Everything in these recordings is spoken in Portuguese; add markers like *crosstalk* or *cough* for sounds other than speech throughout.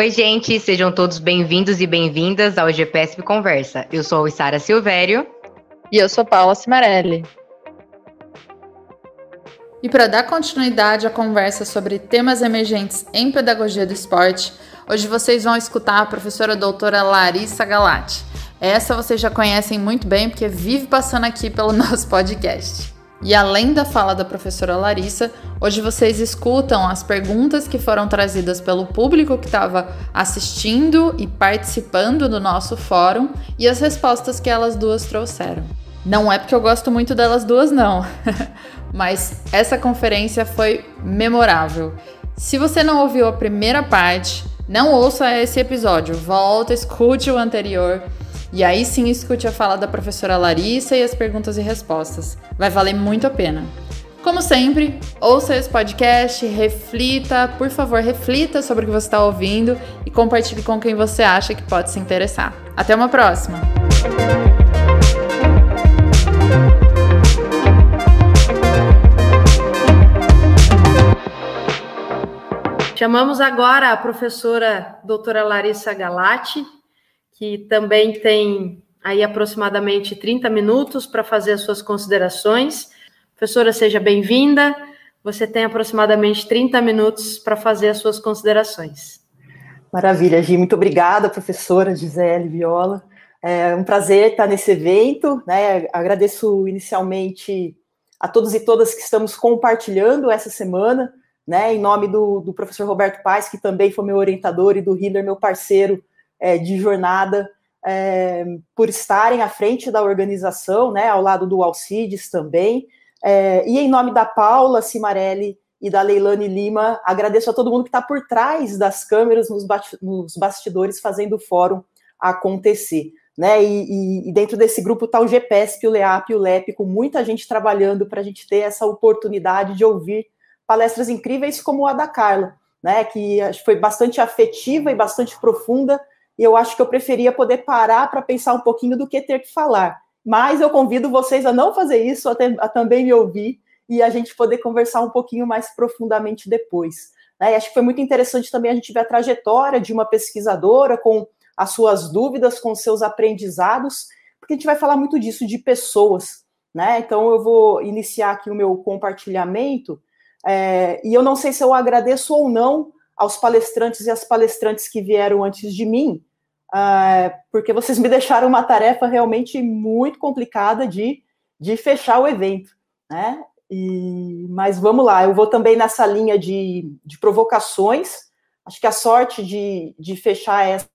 Oi, gente, sejam todos bem-vindos e bem-vindas ao GPSP Conversa. Eu sou a Sara Silvério. E eu sou Paula Cimarelli. E para dar continuidade à conversa sobre temas emergentes em pedagogia do esporte, hoje vocês vão escutar a professora doutora Larissa Galati. Essa vocês já conhecem muito bem porque vive passando aqui pelo *laughs* nosso podcast. E além da fala da professora Larissa, hoje vocês escutam as perguntas que foram trazidas pelo público que estava assistindo e participando do nosso fórum e as respostas que elas duas trouxeram. Não é porque eu gosto muito delas duas, não. *laughs* mas essa conferência foi memorável. Se você não ouviu a primeira parte, não ouça esse episódio, volta, escute o anterior. E aí sim escute a fala da professora Larissa e as perguntas e respostas. Vai valer muito a pena. Como sempre, ouça esse podcast, reflita, por favor, reflita sobre o que você está ouvindo e compartilhe com quem você acha que pode se interessar. Até uma próxima! Chamamos agora a professora doutora Larissa Galati, que também tem aí aproximadamente 30 minutos para fazer as suas considerações. Professora, seja bem-vinda. Você tem aproximadamente 30 minutos para fazer as suas considerações. Maravilha, Gi. Muito obrigada, professora Gisele Viola. É um prazer estar nesse evento. Né? Agradeço inicialmente a todos e todas que estamos compartilhando essa semana né, em nome do, do professor Roberto Paes, que também foi meu orientador, e do Hiller, meu parceiro é, de jornada, é, por estarem à frente da organização, né, ao lado do Alcides também, é, e em nome da Paula Cimarelli e da Leilane Lima, agradeço a todo mundo que está por trás das câmeras, nos, nos, bastidores, fazendo o fórum acontecer. Né, e, e, dentro desse grupo está o GPSP, o LEAP e o LEP, com muita gente trabalhando para a gente ter essa oportunidade de ouvir palestras incríveis como a da Carla, né, que foi bastante afetiva e bastante profunda, e eu acho que eu preferia poder parar para pensar um pouquinho do que ter que falar. Mas eu convido vocês a não fazer isso, a, ter, a também me ouvir e a gente poder conversar um pouquinho mais profundamente depois. Né? Acho que foi muito interessante também a gente ver a trajetória de uma pesquisadora com as suas dúvidas, com seus aprendizados, porque a gente vai falar muito disso, de pessoas. Né? Então eu vou iniciar aqui o meu compartilhamento é, e eu não sei se eu agradeço ou não aos palestrantes e às palestrantes que vieram antes de mim, uh, porque vocês me deixaram uma tarefa realmente muito complicada de, de fechar o evento, né? E, mas vamos lá, eu vou também nessa linha de, de provocações. Acho que a sorte de, de fechar essa,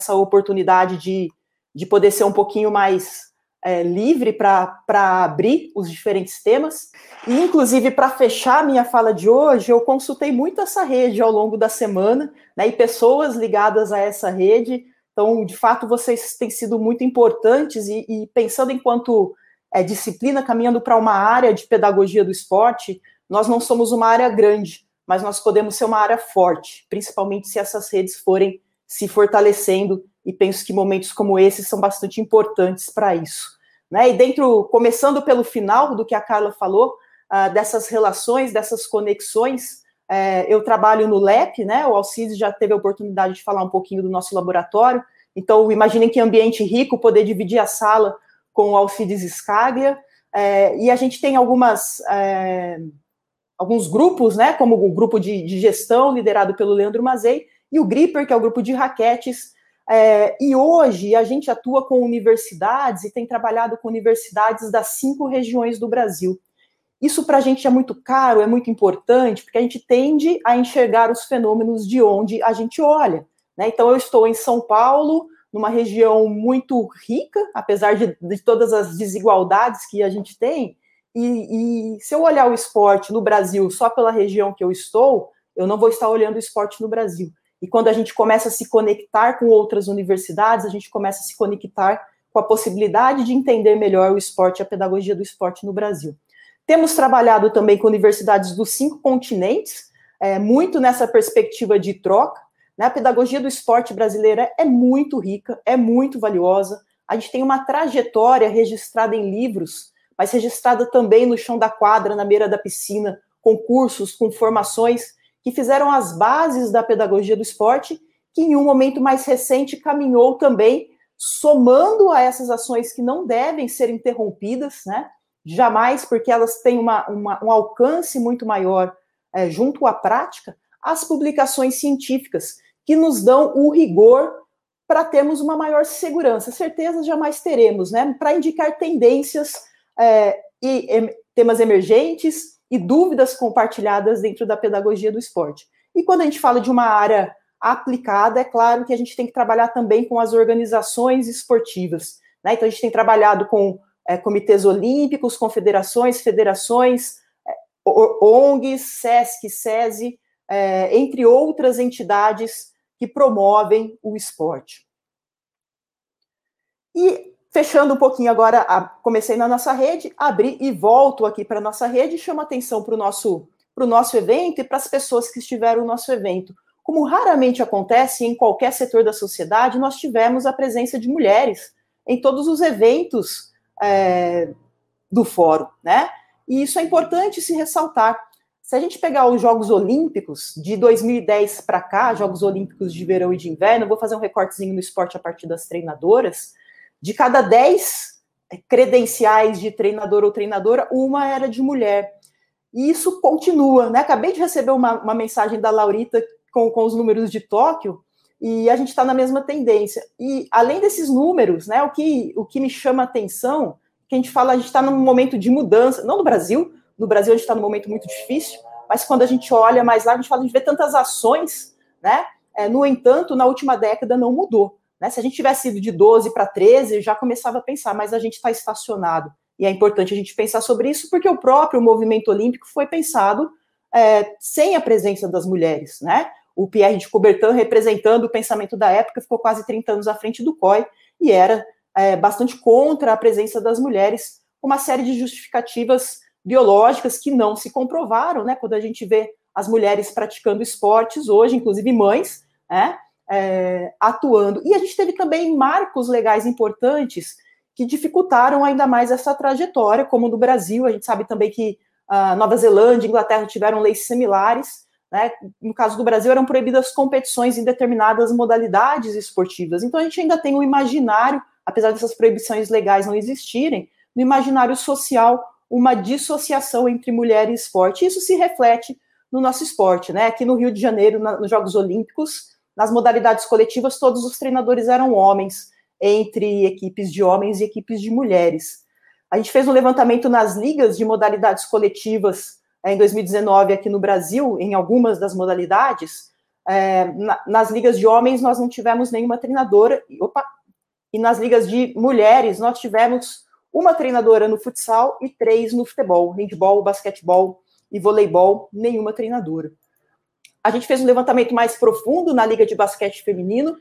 essa oportunidade de, de poder ser um pouquinho mais é, livre para abrir os diferentes temas. E, inclusive, para fechar minha fala de hoje, eu consultei muito essa rede ao longo da semana, né, e pessoas ligadas a essa rede. Então, de fato, vocês têm sido muito importantes e, e pensando enquanto é, disciplina, caminhando para uma área de pedagogia do esporte, nós não somos uma área grande, mas nós podemos ser uma área forte, principalmente se essas redes forem se fortalecendo e penso que momentos como esses são bastante importantes para isso. Né? E dentro, começando pelo final do que a Carla falou, uh, dessas relações, dessas conexões, uh, eu trabalho no LEP, né? O Alcides já teve a oportunidade de falar um pouquinho do nosso laboratório. Então, imaginem que ambiente rico poder dividir a sala com o Alcides Scaglia. Uh, e a gente tem algumas eh, alguns grupos, né? Como o grupo de, de gestão liderado pelo Leandro Mazei e o Gripper, que é o grupo de raquetes é, e hoje a gente atua com universidades e tem trabalhado com universidades das cinco regiões do Brasil. Isso para a gente é muito caro, é muito importante, porque a gente tende a enxergar os fenômenos de onde a gente olha. Né? Então, eu estou em São Paulo, numa região muito rica, apesar de, de todas as desigualdades que a gente tem, e, e, se eu olhar o esporte no Brasil só pela região que eu estou, eu não vou estar olhando o esporte no Brasil. E quando a gente começa a se conectar com outras universidades, a gente começa a se conectar com a possibilidade de entender melhor o esporte e a pedagogia do esporte no Brasil. Temos trabalhado também com universidades dos cinco continentes, é, muito nessa perspectiva de troca. Né? A pedagogia do esporte brasileira é muito rica, é muito valiosa. A gente tem uma trajetória registrada em livros, mas registrada também no chão da quadra, na beira da piscina, com cursos, com formações que fizeram as bases da pedagogia do esporte que em um momento mais recente caminhou também somando a essas ações que não devem ser interrompidas, né? Jamais, porque elas têm uma, uma, um alcance muito maior é, junto à prática, as publicações científicas, que nos dão o rigor para termos uma maior segurança. Certeza jamais teremos, né? Para indicar tendências é, e em, temas emergentes e dúvidas compartilhadas dentro da pedagogia do esporte. E quando a gente fala de uma área aplicada, é claro que a gente tem que trabalhar também com as organizações esportivas. Né? Então, a gente tem trabalhado com é, comitês olímpicos, confederações, federações, é, ONGs, SESC, SESI, é, entre outras entidades que promovem o esporte. E fechando um pouquinho agora, a, comecei na nossa rede, abri e volto aqui para a nossa rede, chamo atenção para o nosso, nosso evento e para as pessoas que estiveram no nosso evento. Como raramente acontece em qualquer setor da sociedade, nós tivemos a presença de mulheres em todos os eventos é, do fórum, né? E isso é importante se ressaltar. Se a gente pegar os Jogos Olímpicos de 2010 para cá, Jogos Olímpicos de verão e de inverno, vou fazer um recortezinho no esporte a partir das treinadoras. De cada 10 credenciais de treinador ou treinadora, uma era de mulher. E isso continua, né? Acabei de receber uma, uma mensagem da Laurita com, com os números de Tóquio, e a gente está na mesma tendência. E além desses números, né, o que, o que me chama a atenção, que a gente fala, a gente está num momento de mudança, não no Brasil, no Brasil a gente está num momento muito difícil, mas quando a gente olha mais lá, a gente fala, a gente vê tantas ações, né? É, no entanto, na última década não mudou. Né? Se a gente tivesse ido de 12 para 13, já começava a pensar, mas a gente está estacionado. E é importante a gente pensar sobre isso, porque o próprio movimento olímpico foi pensado é, sem a presença das mulheres, né? O Pierre de Coubertin, representando o pensamento da época, ficou quase 30 anos à frente do COI e era é, bastante contra a presença das mulheres, uma série de justificativas biológicas que não se comprovaram, né? Quando a gente vê as mulheres praticando esportes hoje, inclusive mães, né? É, atuando. E a gente teve também marcos legais importantes que dificultaram ainda mais essa trajetória, como no Brasil. A gente sabe também que a Nova Zelândia e Inglaterra tiveram leis similares, né? No caso do Brasil, eram proibidas competições em determinadas modalidades esportivas. Então, a gente ainda tem um imaginário, apesar dessas proibições legais não existirem, no imaginário social, uma dissociação entre mulher e esporte. Isso se reflete no nosso esporte. Né? Aqui no Rio de Janeiro, na, nos Jogos Olímpicos, nas modalidades coletivas, todos os treinadores eram homens, entre equipes de homens e equipes de mulheres. A gente fez um levantamento nas ligas de modalidades coletivas em 2019 aqui no Brasil, em algumas das modalidades, é, na, nas ligas de homens nós não tivemos nenhuma treinadora, opa, e nas ligas de mulheres nós tivemos uma treinadora no futsal e três no futebol, handball, basquetebol e voleibol, nenhuma treinadora. A gente fez um levantamento mais profundo na liga de basquete feminino.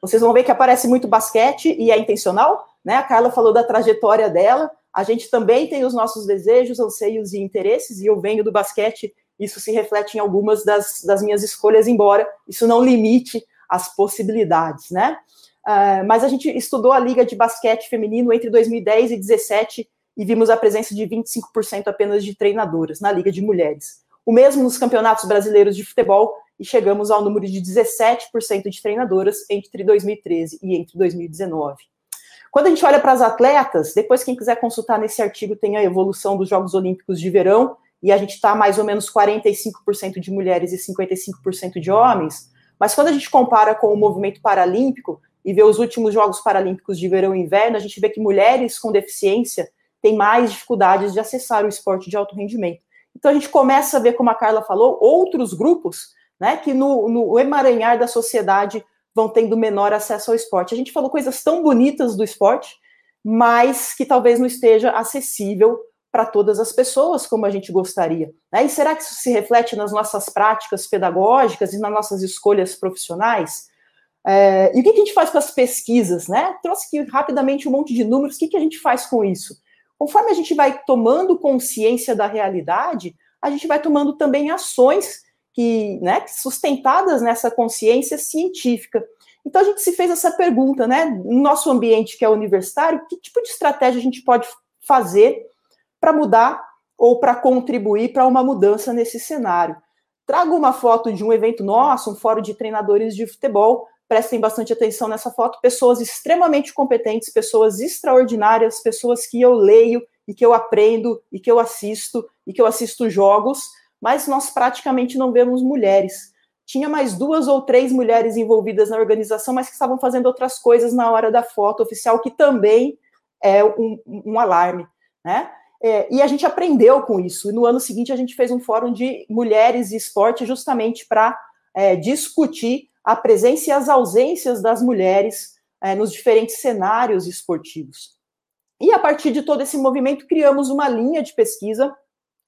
Vocês vão ver que aparece muito basquete e é intencional, né? A Carla falou da trajetória dela. A gente também tem os nossos desejos, anseios e interesses, e eu venho do basquete, isso se reflete em algumas das, das minhas escolhas, embora isso não limite as possibilidades, né? Uh, mas a gente estudou a Liga de Basquete Feminino entre 2010 e 2017 e vimos a presença de 25% apenas de treinadoras na Liga de Mulheres. O mesmo nos campeonatos brasileiros de futebol, e chegamos ao número de 17% de treinadoras entre 2013 e entre 2019. Quando a gente olha para as atletas, depois quem quiser consultar nesse artigo tem a evolução dos Jogos Olímpicos de Verão, e a gente está mais ou menos 45% de mulheres e 55% de homens. Mas quando a gente compara com o movimento paralímpico e vê os últimos Jogos Paralímpicos de Verão e Inverno, a gente vê que mulheres com deficiência têm mais dificuldades de acessar o esporte de alto rendimento. Então a gente começa a ver, como a Carla falou, outros grupos né, que no, no emaranhar da sociedade vão tendo menor acesso ao esporte. A gente falou coisas tão bonitas do esporte, mas que talvez não esteja acessível para todas as pessoas como a gente gostaria. Né? E será que isso se reflete nas nossas práticas pedagógicas e nas nossas escolhas profissionais? É, e o que, a gente faz com as pesquisas? Né? Trouxe aqui rapidamente um monte de números. O que, que a gente faz com isso? Conforme a gente vai tomando consciência da realidade, a gente vai tomando também ações que, né, sustentadas nessa consciência científica. Então a gente se fez essa pergunta, né? No nosso ambiente que é universitário, que tipo de estratégia a gente pode fazer para mudar ou para contribuir para uma mudança nesse cenário? trago uma foto de um evento nosso, um fórum de treinadores de futebol. Prestem bastante atenção nessa foto. Pessoas extremamente competentes, pessoas extraordinárias, pessoas que eu leio e que eu aprendo e que eu assisto e que eu assisto jogos, mas nós praticamente não vemos mulheres. Tinha mais duas ou três mulheres envolvidas na organização, mas que estavam fazendo outras coisas na hora da foto oficial, que também é um, um alarme, né? É, e a gente aprendeu com isso. E no ano seguinte a gente fez um fórum de mulheres e esporte justamente para é, discutir a presença e as ausências das mulheres é, nos diferentes cenários esportivos. E a partir de todo esse movimento criamos uma linha de pesquisa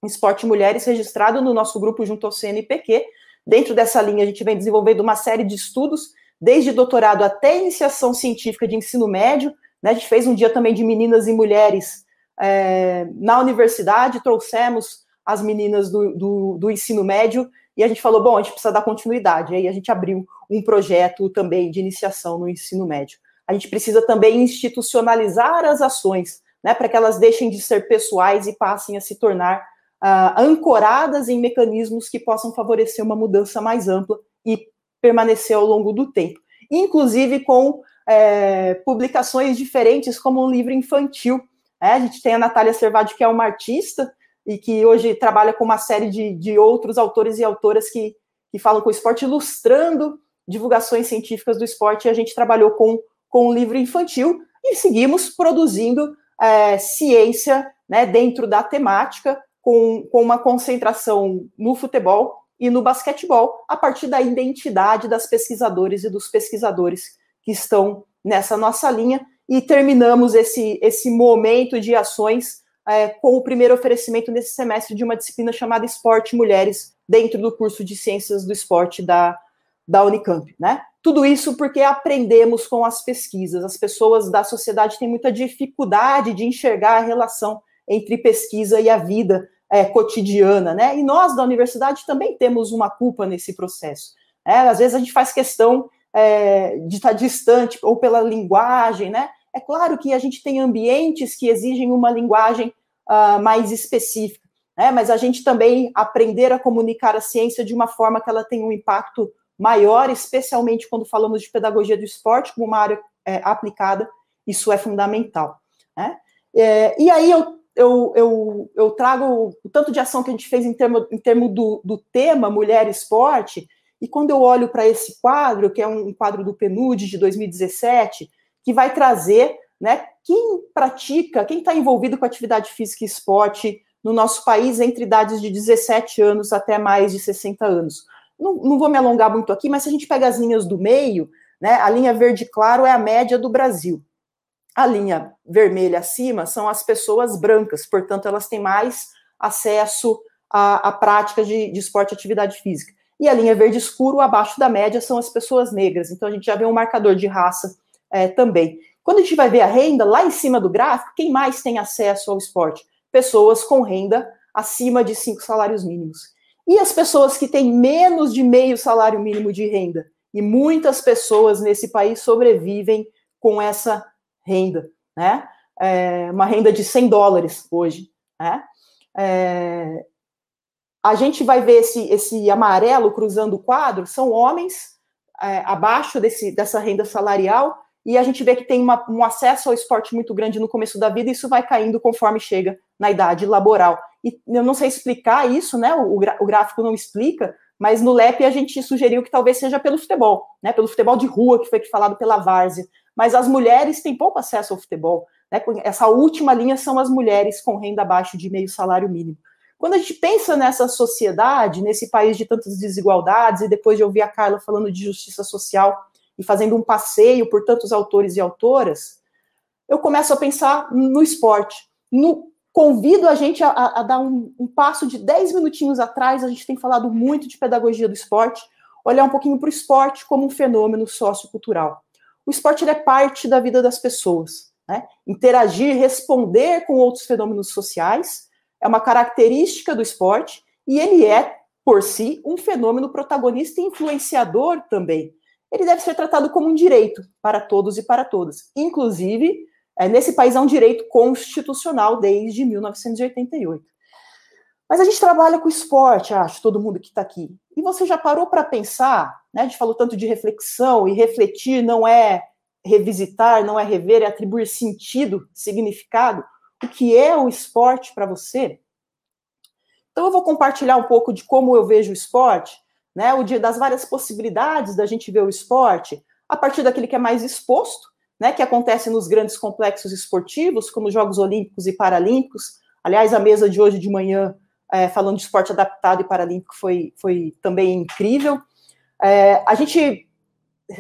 Esporte Mulheres registrado no nosso grupo junto ao CNPq. Dentro dessa linha a gente vem desenvolvendo uma série de estudos, desde doutorado até iniciação científica de ensino médio. Né? A gente fez um dia também de meninas e mulheres é, na universidade, trouxemos as meninas do, do, do, ensino médio e a gente falou, bom, a gente precisa dar continuidade. Aí a gente abriu um projeto também de iniciação no ensino médio. A gente precisa também institucionalizar as ações, né, para que elas deixem de ser pessoais e passem a se tornar uh, ancoradas em mecanismos que possam favorecer uma mudança mais ampla e permanecer ao longo do tempo. Inclusive com é, publicações diferentes, como um livro infantil, é, a gente tem a Natália Servadi, que é uma artista e que hoje trabalha com uma série de, de outros autores e autoras que, que falam com o esporte, ilustrando divulgações científicas do esporte. E a gente trabalhou com, com um livro infantil e seguimos produzindo é, ciência né, dentro da temática, com, com uma concentração no futebol e no basquetebol, a partir da identidade das pesquisadoras e dos pesquisadores que estão nessa nossa linha e terminamos esse, esse momento de ações é, com o primeiro oferecimento nesse semestre de uma disciplina chamada Esporte Mulheres, dentro do curso de Ciências do Esporte da, da Unicamp, né? Tudo isso porque aprendemos com as pesquisas. As pessoas da sociedade têm muita dificuldade de enxergar a relação entre pesquisa e a vida é, cotidiana, né? E nós da universidade também temos uma culpa nesse processo. É, às vezes a gente faz questão é, de estar distante ou pela linguagem, né? É claro que a gente tem ambientes que exigem uma linguagem uh, mais específica, né? mas a gente também aprender a comunicar a ciência de uma forma que ela tenha um impacto maior, especialmente quando falamos de pedagogia do esporte como uma área é, aplicada, isso é fundamental. Né? É, e aí eu, eu, eu, eu, trago o tanto de ação que a gente fez em termos em termo do, do tema mulher e esporte, e quando eu olho para esse quadro, que é um quadro do PNUD de 2017, que vai trazer né, quem pratica, quem está envolvido com atividade física e esporte no nosso país entre idades de 17 anos até mais de 60 anos. Não, não vou me alongar muito aqui, mas se a gente pega as linhas do meio, né, a linha verde claro é a média do Brasil. A linha vermelha acima são as pessoas brancas, portanto, elas têm mais acesso à, à prática de, de esporte e atividade física. E a linha verde escuro, abaixo da média, são as pessoas negras. Então, a gente já vê um marcador de raça é, também. Quando a gente vai ver a renda, lá em cima do gráfico, quem mais tem acesso ao esporte? Pessoas com renda acima de cinco salários mínimos. E as pessoas que têm menos de meio salário mínimo de renda? E muitas pessoas nesse país sobrevivem com essa renda, né? É uma renda de 100 dólares hoje, né? É, a gente vai ver esse, esse amarelo cruzando o quadro, são homens é, abaixo desse, dessa renda salarial e a gente vê que tem uma, um acesso ao esporte muito grande no começo da vida, e isso vai caindo conforme chega na idade laboral. E eu não sei explicar isso, né? O, o gráfico não explica, mas no LEP a gente sugeriu que talvez seja pelo futebol, né? Pelo futebol de rua, que foi falado pela Várzea. Mas as mulheres têm pouco acesso ao futebol. Né? Essa última linha são as mulheres com renda abaixo de meio salário mínimo. Quando a gente pensa nessa sociedade, nesse país de tantas desigualdades, e depois de ouvir a Carla falando de justiça social, e fazendo um passeio por tantos autores e autoras, eu começo a pensar no esporte. No, convido a gente a, a dar um, um, passo de 10 minutinhos atrás, a gente tem falado muito de pedagogia do esporte, olhar um pouquinho para o esporte como um fenômeno sociocultural. O esporte é parte da vida das pessoas. Né? Interagir, responder com outros fenômenos sociais é uma característica do esporte e ele é, por si, um fenômeno protagonista e influenciador também ele deve ser tratado como um direito para todos e para todas. Inclusive, é, nesse país é um direito constitucional desde 1988. Mas a gente trabalha com esporte, acho, todo mundo que está aqui. E você já parou para pensar, né? A gente falou tanto de reflexão, e refletir não é revisitar, não é rever, é atribuir sentido, significado. O que é o esporte para você? Então eu vou compartilhar um pouco de como eu vejo o esporte, né? O das várias possibilidades da gente ver o esporte, a partir daquele que é mais exposto, né? Que acontece nos grandes complexos esportivos, como os Jogos Olímpicos e Paralímpicos. Aliás, a mesa de hoje de manhã é, falando de esporte adaptado e paralímpico foi, foi também incrível. É, a gente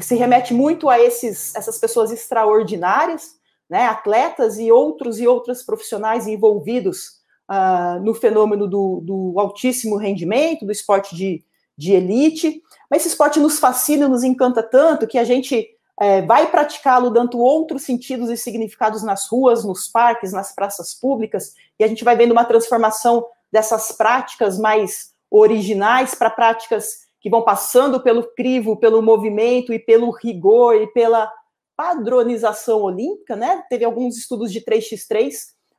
se remete muito a esses, essas pessoas extraordinárias, né, atletas e outros e outras profissionais envolvidos uh, no fenômeno do, do, altíssimo rendimento, do esporte de, de elite. Mas esse esporte nos fascina, nos encanta tanto que a gente é, vai praticá-lo dando outros sentidos e significados nas ruas, nos parques, nas praças públicas, e a gente vai vendo uma transformação dessas práticas mais originais para práticas que vão passando pelo crivo, pelo movimento e pelo rigor e pela padronização olímpica, né? Teve alguns estudos de 3x3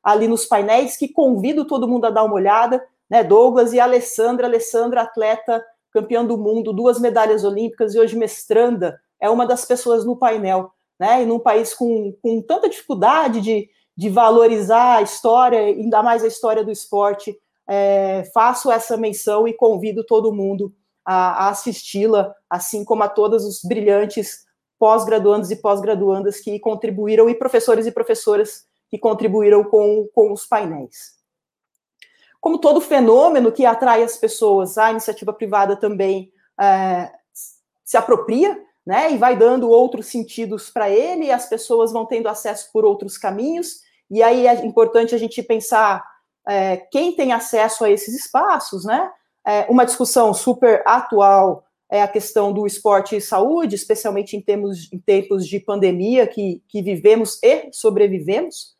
ali nos painéis que convido todo mundo a dar uma olhada, né? Douglas e Alessandra, Alessandra atleta campeã do mundo, duas medalhas olímpicas e hoje mestranda, é uma das pessoas no painel, né? E num país com, com tanta dificuldade de, de valorizar a história, ainda mais a história do esporte, é, faço essa menção e convido todo mundo a, a assisti-la, assim como a todos os brilhantes pós-graduandos e pós-graduandas que contribuíram, e professores e professoras que contribuíram com, com os painéis. Como todo fenômeno que atrai as pessoas, a iniciativa privada também é, se apropria, né, e vai dando outros sentidos para ele, e as pessoas vão tendo acesso por outros caminhos, e aí é importante a gente pensar é, quem tem acesso a esses espaços, né? É, uma discussão super atual é a questão do esporte e saúde, especialmente em, termos, em tempos de pandemia que, que vivemos e sobrevivemos.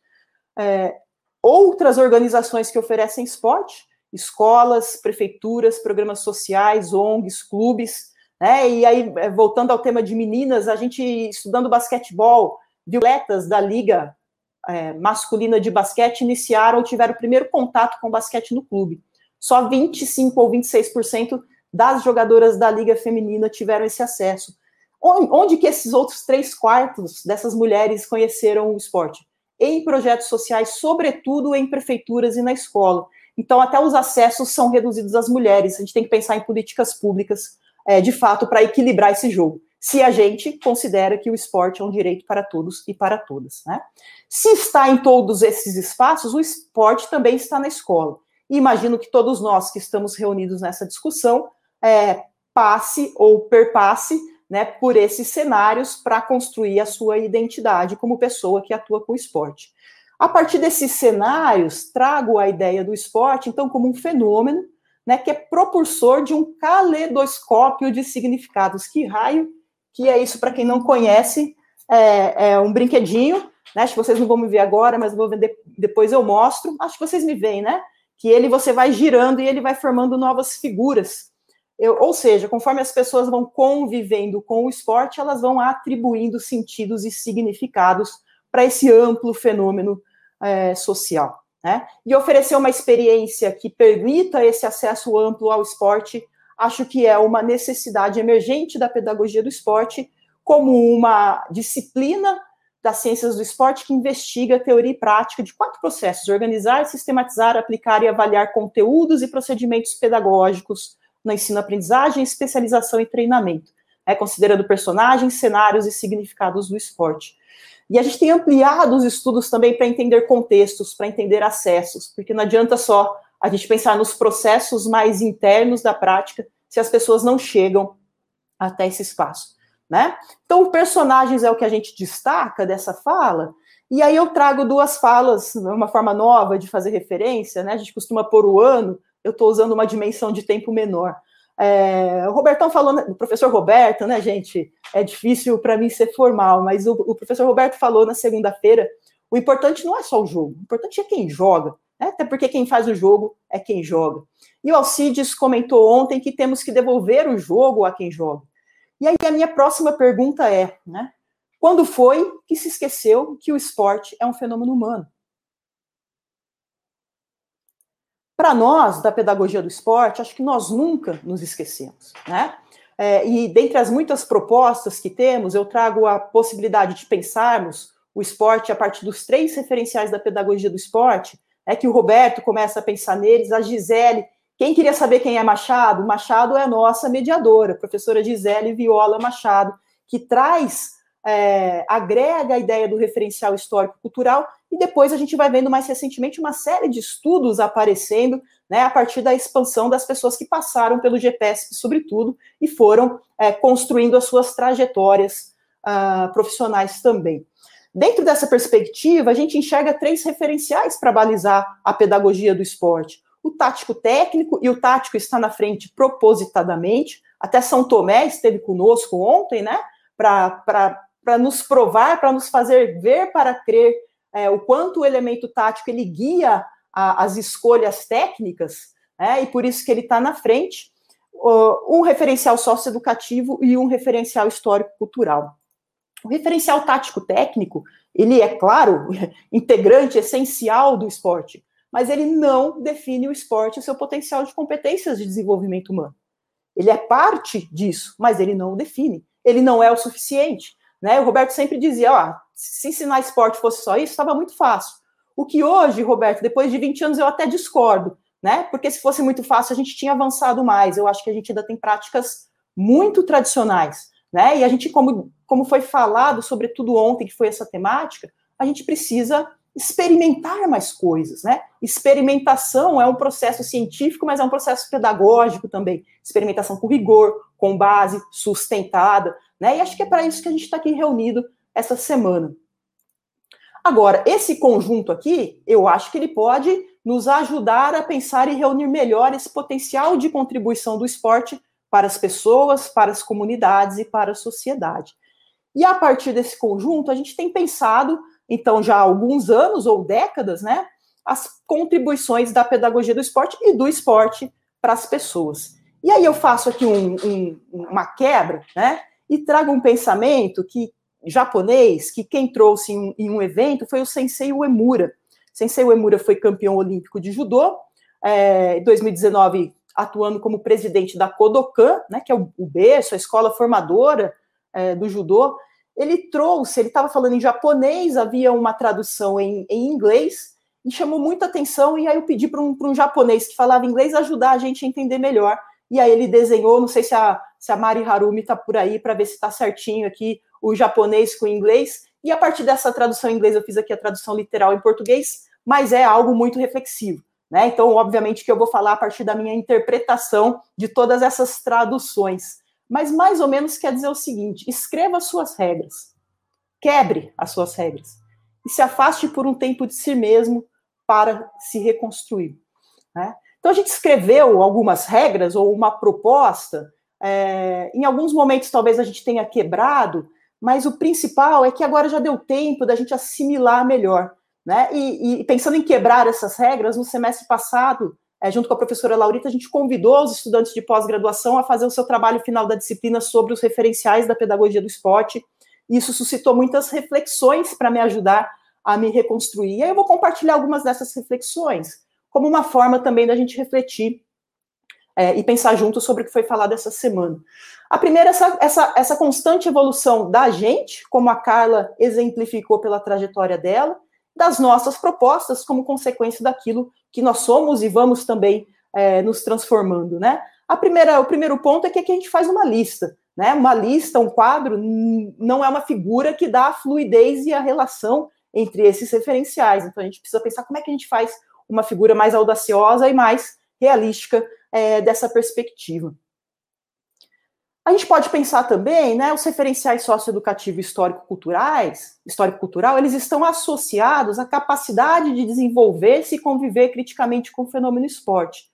É, outras organizações que oferecem esporte, escolas, prefeituras, programas sociais, ONGs, clubes, né? E aí, é, voltando ao tema de meninas, a gente estudando basquetebol, violetas da Liga é, masculina de basquete iniciaram ou tiveram o primeiro contato com basquete no clube. Só 25 ou 26% das jogadoras da Liga Feminina tiveram esse acesso. Onde que esses outros três quartos dessas mulheres conheceram o esporte? Em projetos sociais, sobretudo em prefeituras e na escola. Então, até os acessos são reduzidos às mulheres. A gente tem que pensar em políticas públicas, é, de fato, para equilibrar esse jogo se a gente considera que o esporte é um direito para todos e para todas. Né? Se está em todos esses espaços, o esporte também está na escola. Imagino que todos nós que estamos reunidos nessa discussão é, passe ou perpasse né, por esses cenários para construir a sua identidade como pessoa que atua com o esporte. A partir desses cenários, trago a ideia do esporte, então, como um fenômeno né, que é propulsor de um caleidoscópio de significados. Que raio que é isso para quem não conhece, é, é, um brinquedinho, né? Acho que vocês não vão me ver agora, mas vou vender, depois eu mostro. Acho que vocês me veem, né? Que ele você vai girando e ele vai formando novas figuras. Eu, ou seja, conforme as pessoas vão convivendo com o esporte, elas vão atribuindo sentidos e significados para esse amplo fenômeno é, social. Né? E oferecer uma experiência que permita esse acesso amplo ao esporte acho que é uma necessidade emergente da pedagogia do esporte como uma disciplina das ciências do esporte que investiga teoria e prática de quatro processos: organizar, sistematizar, aplicar e avaliar conteúdos e procedimentos pedagógicos no ensino-aprendizagem, especialização e treinamento, né, considerando personagens, cenários e significados do esporte. E a gente tem ampliado os estudos também para entender contextos, para entender acessos, porque não adianta só a gente pensar nos processos mais internos da prática se as pessoas não chegam até esse espaço, né? Então, personagens é o que a gente destaca dessa fala, e aí eu trago duas falas, uma forma nova de fazer referência, né? A gente costuma pôr o ano, eu estou usando uma dimensão de tempo menor. É, o Robertão falou, o professor Roberto, né, gente? É difícil para mim ser formal, mas o, o professor Roberto falou na segunda-feira: o importante não é só o jogo, o importante é quem joga né? até porque quem faz o jogo é quem joga. E o Alcides comentou ontem que temos que devolver o jogo a quem joga. E aí a minha próxima pergunta é, né? Quando foi que se esqueceu que o esporte é um fenômeno humano? Para nós, da pedagogia do esporte, acho que nós nunca nos esquecemos, né? É, e dentre as muitas propostas que temos, eu trago a possibilidade de pensarmos o esporte a partir dos três referenciais da pedagogia do esporte, é que o Roberto começa a pensar neles, a Gisele. Quem queria saber quem é Machado? Machado é a nossa mediadora, professora Gisele Viola Machado, que traz, é, agrega a ideia do referencial histórico-cultural, e depois a gente vai vendo mais recentemente uma série de estudos aparecendo né, a partir da expansão das pessoas que passaram pelo GPS, sobretudo, e foram é, construindo as suas trajetórias uh, profissionais também. Dentro dessa perspectiva, a gente enxerga três referenciais para balizar a pedagogia do esporte. O tático técnico, e o tático está na frente propositadamente, até São Tomé esteve conosco ontem, né, para nos provar, para nos fazer ver para crer é, o quanto o elemento tático ele guia a, as escolhas técnicas, né, e por isso que ele está na frente, uh, um referencial socioeducativo e um referencial histórico-cultural. O referencial tático técnico, ele é, claro, *laughs* integrante essencial do esporte, mas ele não define o esporte e seu potencial de competências de desenvolvimento humano. Ele é parte disso, mas ele não o define. Ele não é o suficiente. Né? O Roberto sempre dizia: ó, se ensinar esporte fosse só isso, estava muito fácil. O que hoje, Roberto, depois de 20 anos, eu até discordo, né? Porque se fosse muito fácil, a gente tinha avançado mais. Eu acho que a gente ainda tem práticas muito tradicionais, né? E a gente, como como foi falado, sobretudo ontem, que foi essa temática, a gente precisa experimentar mais coisas, né? Experimentação é um processo científico, mas é um processo pedagógico também. Experimentação com rigor, com base sustentada, né? E acho que é para isso que a gente está aqui reunido essa semana. Agora, esse conjunto aqui, eu acho que ele pode nos ajudar a pensar e reunir melhor esse potencial de contribuição do esporte para as pessoas, para as comunidades e para a sociedade. E a partir desse conjunto, a gente tem pensado, então, já há alguns anos ou décadas, né, as contribuições da pedagogia do esporte e do esporte para as pessoas. E aí eu faço aqui um, um, uma quebra, né, e trago um pensamento que japonês, que quem trouxe em, em um evento foi o Sensei Uemura. Sensei Uemura foi campeão olímpico de judô, é, em 2019 atuando como presidente da Kodokan, né, que é o, o berço, a escola formadora é, do judô, ele trouxe, ele estava falando em japonês, havia uma tradução em, em inglês, e chamou muita atenção, e aí eu pedi para um, um japonês que falava inglês ajudar a gente a entender melhor, e aí ele desenhou, não sei se a, se a Mari Harumi está por aí, para ver se está certinho aqui o japonês com o inglês, e a partir dessa tradução em inglês eu fiz aqui a tradução literal em português, mas é algo muito reflexivo. Né? Então, obviamente, que eu vou falar a partir da minha interpretação de todas essas traduções mas mais ou menos quer dizer o seguinte: escreva as suas regras, quebre as suas regras e se afaste por um tempo de si mesmo para se reconstruir. Né? Então a gente escreveu algumas regras ou uma proposta. É, em alguns momentos talvez a gente tenha quebrado, mas o principal é que agora já deu tempo da gente assimilar melhor. Né? E, e pensando em quebrar essas regras, no semestre passado é, junto com a professora Laurita, a gente convidou os estudantes de pós-graduação a fazer o seu trabalho final da disciplina sobre os referenciais da pedagogia do esporte. Isso suscitou muitas reflexões para me ajudar a me reconstruir. E aí eu vou compartilhar algumas dessas reflexões, como uma forma também da gente refletir é, e pensar junto sobre o que foi falado essa semana. A primeira, essa, essa, essa constante evolução da gente, como a Carla exemplificou pela trajetória dela, das nossas propostas como consequência daquilo que nós somos e vamos também é, nos transformando, né? A primeira, o primeiro ponto é que aqui a gente faz uma lista, né? Uma lista, um quadro, não é uma figura que dá a fluidez e a relação entre esses referenciais. Então a gente precisa pensar como é que a gente faz uma figura mais audaciosa e mais realística é, dessa perspectiva. A gente pode pensar também, né, os referenciais socioeducativo histórico-culturais, histórico-cultural, eles estão associados à capacidade de desenvolver-se e conviver criticamente com o fenômeno esporte.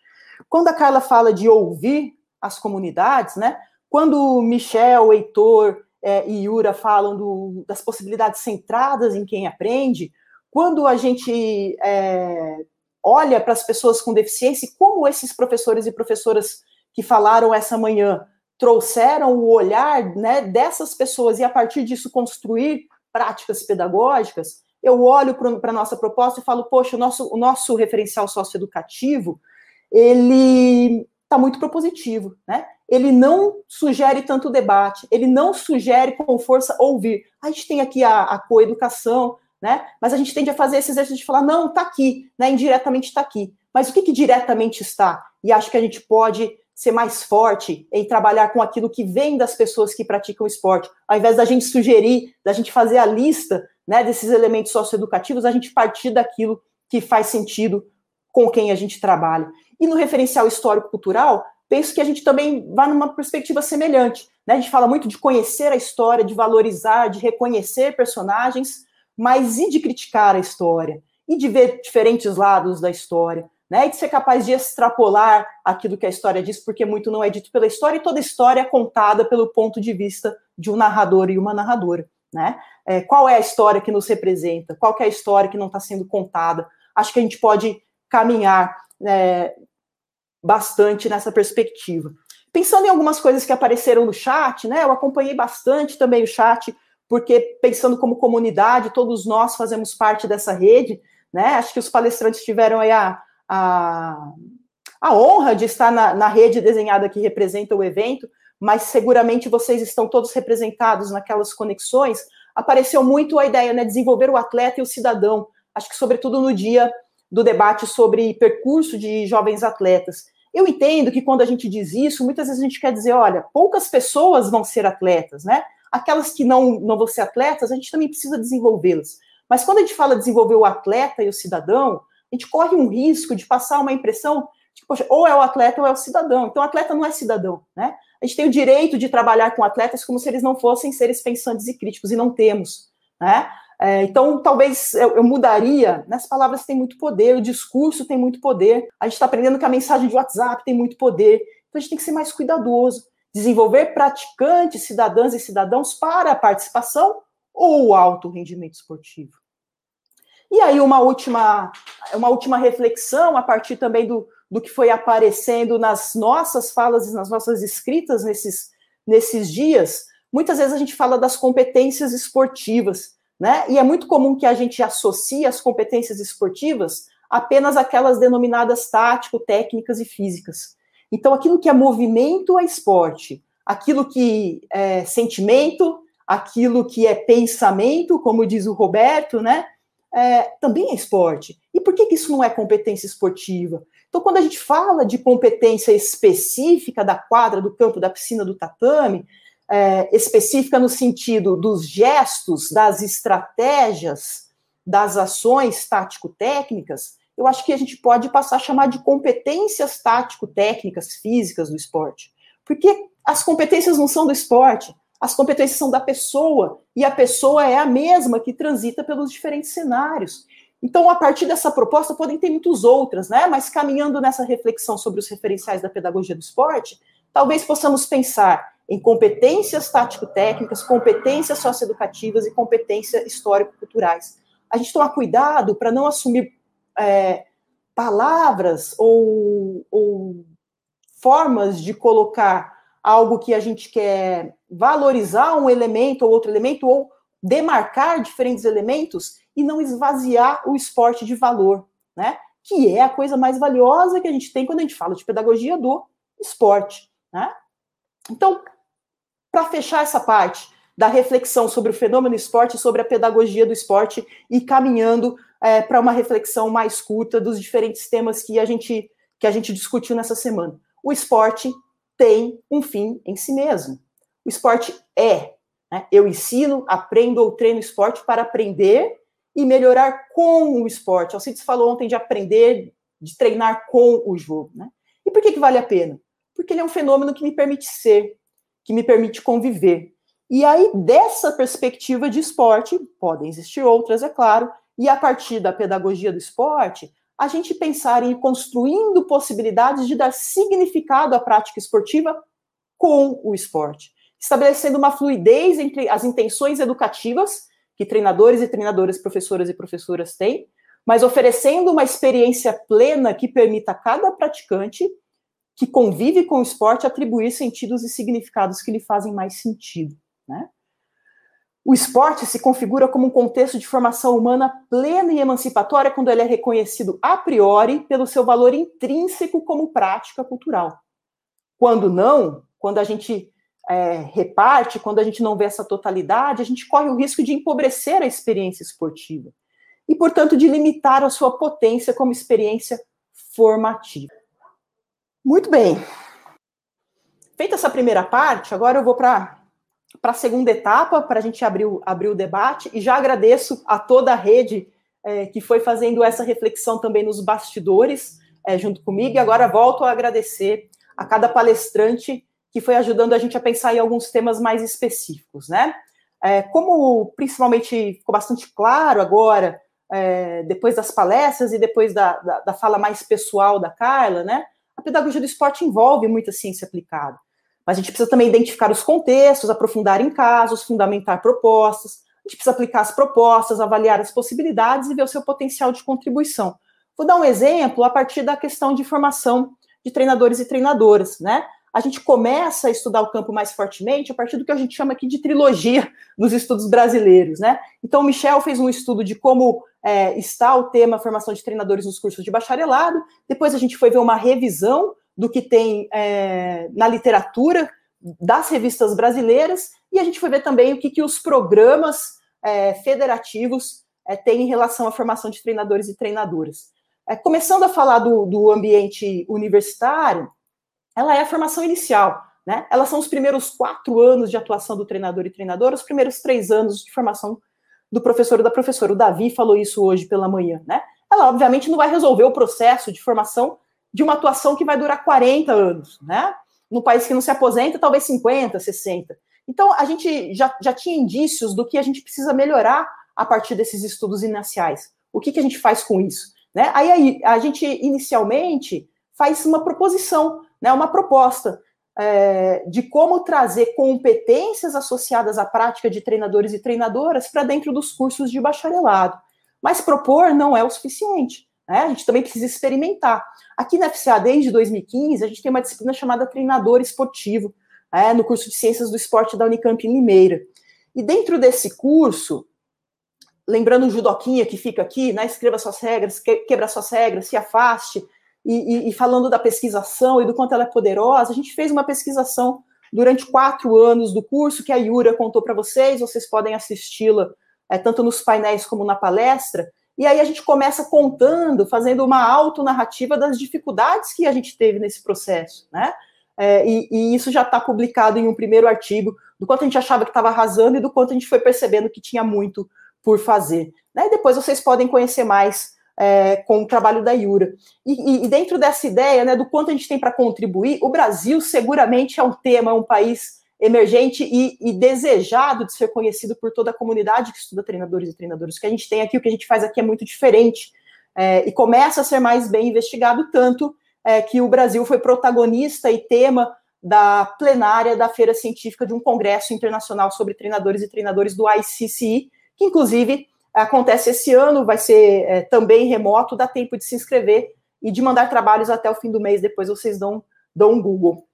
Quando a Carla fala de ouvir as comunidades, né, quando Michel, Heitor é, e Yura falam do, das possibilidades centradas em quem aprende, quando a gente é, olha para as pessoas com deficiência, como esses professores e professoras que falaram essa manhã trouxeram o olhar né, dessas pessoas e a partir disso construir práticas pedagógicas, eu olho para a nossa proposta e falo, poxa, o nosso, o nosso referencial socioeducativo ele está muito propositivo, né? Ele não sugere tanto debate, ele não sugere com força ouvir. A gente tem aqui a, a coeducação, né? Mas a gente tende a fazer esse exercício de falar, não, está aqui, né? Indiretamente está aqui. Mas o que, que diretamente está? E acho que a gente pode ser mais forte em trabalhar com aquilo que vem das pessoas que praticam esporte. Ao invés da gente sugerir, da gente fazer a lista né, desses elementos socioeducativos, a gente partir daquilo que faz sentido com quem a gente trabalha. E no referencial histórico-cultural, penso que a gente também vai numa perspectiva semelhante. Né? A gente fala muito de conhecer a história, de valorizar, de reconhecer personagens, mas e de criticar a história? E de ver diferentes lados da história? né? E de ser capaz de extrapolar aquilo que a história diz, porque muito não é dito pela história, e toda história é contada pelo ponto de vista de um narrador e uma narradora, né? É, qual é a história que nos representa? Qual é a história que não está sendo contada? Acho que a gente pode caminhar é, bastante nessa perspectiva. Pensando em algumas coisas que apareceram no chat, né? Eu acompanhei bastante também o chat, porque pensando como comunidade, todos nós fazemos parte dessa rede, né? Acho que os palestrantes tiveram aí a, a, a honra de estar na, na rede desenhada que representa o evento, mas seguramente vocês estão todos representados naquelas conexões. Apareceu muito a ideia, né, desenvolver o atleta e o cidadão. Acho que sobretudo no dia do debate sobre percurso de jovens atletas. Eu entendo que quando a gente diz isso, muitas vezes a gente quer dizer, olha, poucas pessoas vão ser atletas, né? Aquelas que não, não vão ser atletas, a gente também precisa desenvolvê-las. Mas quando a gente fala desenvolver o atleta e o cidadão, a gente corre um risco de passar uma impressão de que, poxa, ou é o atleta ou é o cidadão. Então, o atleta não é cidadão, né? A gente tem o direito de trabalhar com atletas como se eles não fossem seres pensantes e críticos, e não temos, né? É, então, talvez eu, mudaria. Nessas palavras tem muito poder, o discurso tem muito poder. A gente está aprendendo que a mensagem de WhatsApp tem muito poder. Então, a gente tem que ser mais cuidadoso. Desenvolver praticantes, cidadãs e cidadãos para a participação ou alto rendimento esportivo. E aí, uma última, uma última reflexão, a partir também do, do que foi aparecendo nas nossas falas e nas nossas escritas nesses, nesses dias. Muitas vezes a gente fala das competências esportivas, né? E é muito comum que a gente associe as competências esportivas apenas aquelas denominadas tático, técnicas e físicas. Então, aquilo que é movimento é esporte, aquilo que é sentimento, aquilo que é pensamento, como diz o Roberto, né? é, também é esporte. E por que, que isso não é competência esportiva? Então, quando a gente fala de competência específica da quadra, do campo, da piscina, do tatame, é, específica no sentido dos gestos, das estratégias, das ações tático-técnicas, eu acho que a gente pode passar a chamar de competências tático-técnicas físicas do esporte. Porque as competências não são do esporte, as competências são da pessoa, e a pessoa é a mesma que transita pelos diferentes cenários. Então, a partir dessa proposta, podem ter muitas outras, né? Mas caminhando nessa reflexão sobre os referenciais da pedagogia do esporte, talvez possamos pensar em competências tático-técnicas, competências socioeducativas e competências histórico-culturais. A gente tomar cuidado para não assumir é, palavras ou, ou formas de colocar algo que a gente quer valorizar um elemento ou outro elemento, ou demarcar diferentes elementos e não esvaziar o esporte de valor, né? Que é a coisa mais valiosa que a gente tem quando a gente fala de pedagogia do esporte, né? Então, para fechar essa parte da reflexão sobre o fenômeno esporte, sobre a pedagogia do esporte e caminhando é, para uma reflexão mais curta dos diferentes temas que a gente que a gente discutiu nessa semana. O esporte tem um fim em si mesmo. O esporte é. Né? Eu ensino, aprendo ou treino esporte para aprender e melhorar com o esporte. Alcides falou ontem de aprender, de treinar com o jogo. Né? E por que, que vale a pena? Porque ele é um fenômeno que me permite ser, que me permite conviver. E aí, dessa perspectiva de esporte, podem existir outras, é claro, e a partir da pedagogia do esporte, a gente pensar em ir construindo possibilidades de dar significado à prática esportiva com o esporte, estabelecendo uma fluidez entre as intenções educativas que treinadores e treinadoras, professoras e professoras têm, mas oferecendo uma experiência plena que permita a cada praticante que convive com o esporte atribuir sentidos e significados que lhe fazem mais sentido, né? O esporte se configura como um contexto de formação humana plena e emancipatória quando ele é reconhecido a priori pelo seu valor intrínseco como prática cultural. Quando não, quando a gente é, reparte, quando a gente não vê essa totalidade, a gente corre o risco de empobrecer a experiência esportiva e, portanto, de limitar a sua potência como experiência formativa. Muito bem. Feita essa primeira parte, agora eu vou para para a segunda etapa, para a gente abrir o, abrir o debate, e já agradeço a toda a rede é, que foi fazendo essa reflexão também nos bastidores, é, junto comigo, e agora volto a agradecer a cada palestrante que foi ajudando a gente a pensar em alguns temas mais específicos, né? É, como principalmente ficou bastante claro agora, é, depois das palestras e depois da, da, da, fala mais pessoal da Carla, né? A pedagogia do esporte envolve muita ciência aplicada. Mas a gente precisa também identificar os contextos, aprofundar em casos, fundamentar propostas. A gente precisa aplicar as propostas, avaliar as possibilidades e ver o seu potencial de contribuição. Vou dar um exemplo a partir da questão de formação de treinadores e treinadoras, né? A gente começa a estudar o campo mais fortemente a partir do que a gente chama aqui de trilogia *laughs* dos estudos brasileiros, né? Então, o Michel fez um estudo de como é, está o tema formação de treinadores nos cursos de bacharelado. Depois, a gente foi ver uma revisão do que tem é, na literatura das revistas brasileiras, e a gente foi ver também o que, que os programas é, federativos é, têm em relação à formação de treinadores e treinadoras. É, começando a falar do, do, ambiente universitário, ela é a formação inicial, né? Elas são os primeiros quatro anos de atuação do treinador e treinadora, os primeiros três anos de formação do professor e da professora. O Davi falou isso hoje pela manhã, né? Ela, obviamente, não vai resolver o processo de formação de uma atuação que vai durar 40 anos, né? No país que não se aposenta, talvez 50, 60. Então, a gente já, já tinha indícios do que a gente precisa melhorar a partir desses estudos iniciais. O que, que a gente faz com isso? Né? Aí, a gente inicialmente faz uma proposição, né, uma proposta é, de como trazer competências associadas à prática de treinadores e treinadoras para dentro dos cursos de bacharelado. Mas propor não é o suficiente. Né? A gente também precisa experimentar. Aqui na FCA, desde 2015, a gente tem uma disciplina chamada treinador esportivo, é, no curso de Ciências do Esporte da Unicamp em Limeira. E dentro desse curso, lembrando o judoquinha que fica aqui, né, escreva suas regras, quebra suas regras, se afaste, e, e, e, falando da pesquisação e do quanto ela é poderosa, a gente fez uma pesquisação durante quatro anos do curso que a Yura contou para vocês, vocês podem assisti-la é, tanto nos painéis como na palestra, e aí a gente começa contando, fazendo uma autonarrativa das dificuldades que a gente teve nesse processo, né? É, e, e, isso já está publicado em um primeiro artigo, do quanto a gente achava que estava arrasando e do quanto a gente foi percebendo que tinha muito por fazer. Né? E depois vocês podem conhecer mais é, com o trabalho da Iura. E, e, dentro dessa ideia né, do quanto a gente tem para contribuir, o Brasil seguramente é um tema, é um país emergente e, e, desejado de ser conhecido por toda a comunidade que estuda treinadores e treinadoras. O que a gente tem aqui, o que a gente faz aqui é muito diferente é, e começa a ser mais bem investigado, tanto é, que o Brasil foi protagonista e tema da plenária da Feira Científica de um Congresso Internacional sobre Treinadores e Treinadores do ICCI, que inclusive acontece esse ano, vai ser é, também remoto, dá tempo de se inscrever e de mandar trabalhos até o fim do mês, depois vocês dão, dão um Google.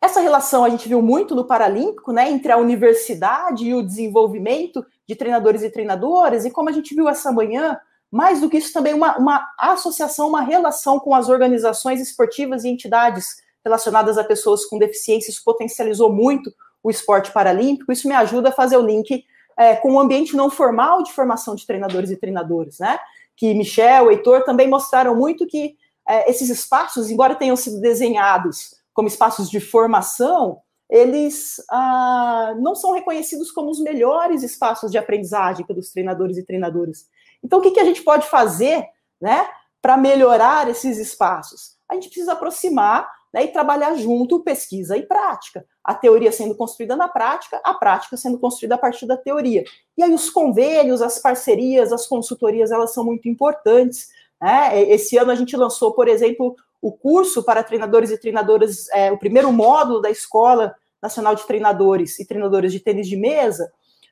Essa relação a gente viu muito no Paralímpico, né, entre a universidade e o desenvolvimento de treinadores e treinadoras, e como a gente viu essa manhã, mais do que isso, também uma, uma associação, uma relação com as organizações esportivas e entidades relacionadas a pessoas com deficiência, isso potencializou muito o esporte paralímpico, isso me ajuda a fazer o link é, com o ambiente não formal de formação de treinadores e treinadoras, né? Que Michel, Heitor também mostraram muito que é, esses espaços, embora tenham sido desenhados como espaços de formação, eles ah, não são reconhecidos como os melhores espaços de aprendizagem pelos treinadores e treinadoras. Então, o que, que a gente pode fazer né, para melhorar esses espaços? A gente precisa aproximar né, e trabalhar junto pesquisa e prática. A teoria sendo construída na prática, a prática sendo construída a partir da teoria. E aí os convênios, as parcerias, as consultorias, elas são muito importantes. Né? Esse ano a gente lançou, por exemplo, o curso para treinadores e treinadoras, é, o primeiro módulo da Escola Nacional de Treinadores e Treinadores de Tênis de Mesa,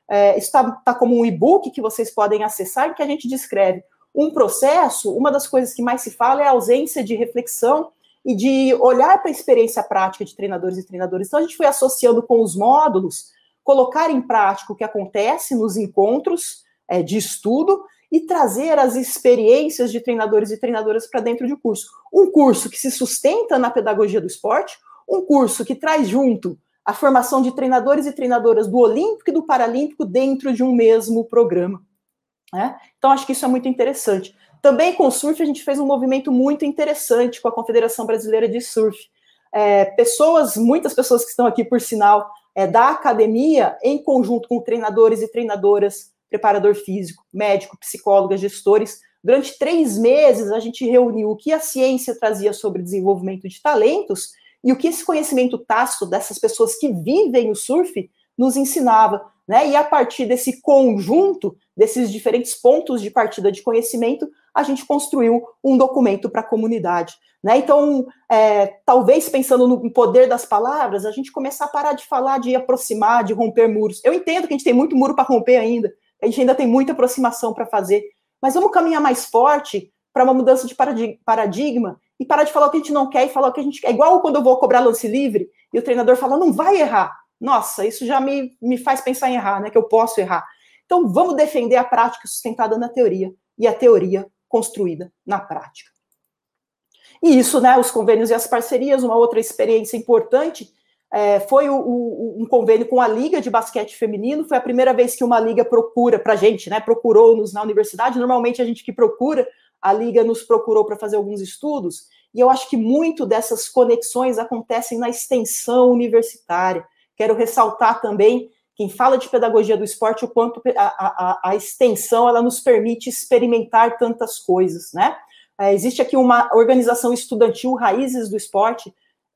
é, está, está como um e-book que vocês podem acessar, em que a gente descreve um processo. Uma das coisas que mais se fala é a ausência de reflexão e de olhar para a experiência prática de treinadores e treinadoras. Então, a gente foi associando com os módulos colocar em prática o que acontece nos encontros é, de estudo e trazer as experiências de treinadores e treinadoras para dentro de curso. Um curso que se sustenta na pedagogia do esporte, um curso que traz junto a formação de treinadores e treinadoras do Olímpico e do Paralímpico dentro de um mesmo programa. Né? Então, acho que isso é muito interessante. Também com o surf, a gente fez um movimento muito interessante com a Confederação Brasileira de Surf. É, pessoas, muitas pessoas que estão aqui, por sinal, é, da academia, em conjunto com treinadores e treinadoras preparador físico, médico, psicóloga, gestores. Durante três meses, a gente reuniu o que a ciência trazia sobre desenvolvimento de talentos e o que esse conhecimento tácito dessas pessoas que vivem o surf nos ensinava. Né? E a partir desse conjunto, desses diferentes pontos de partida de conhecimento, a gente construiu um documento para a comunidade. Né? Então, é, talvez pensando no poder das palavras, a gente começar a parar de falar de aproximar, de romper muros. Eu entendo que a gente tem muito muro para romper ainda, a gente ainda tem muita aproximação para fazer, mas vamos caminhar mais forte para uma mudança de paradigma e parar de falar o que a gente não quer e falar o que a gente quer. É igual quando eu vou cobrar lance livre e o treinador fala, não vai errar. Nossa, isso já me, me faz pensar em errar, né? Que eu posso errar. Então, vamos defender a prática sustentada na teoria e a teoria construída na prática. E isso, né? Os convênios e as parcerias, uma outra experiência importante é, foi o, o, um convênio com a Liga de Basquete Feminino. Foi a primeira vez que uma liga procura para a gente, né? Procurou-nos na universidade. Normalmente a gente que procura, a liga nos procurou para fazer alguns estudos. E eu acho que muito dessas conexões acontecem na extensão universitária. Quero ressaltar também quem fala de pedagogia do esporte, o quanto a, a, a extensão ela nos permite experimentar tantas coisas, né? É, existe aqui uma organização estudantil Raízes do Esporte,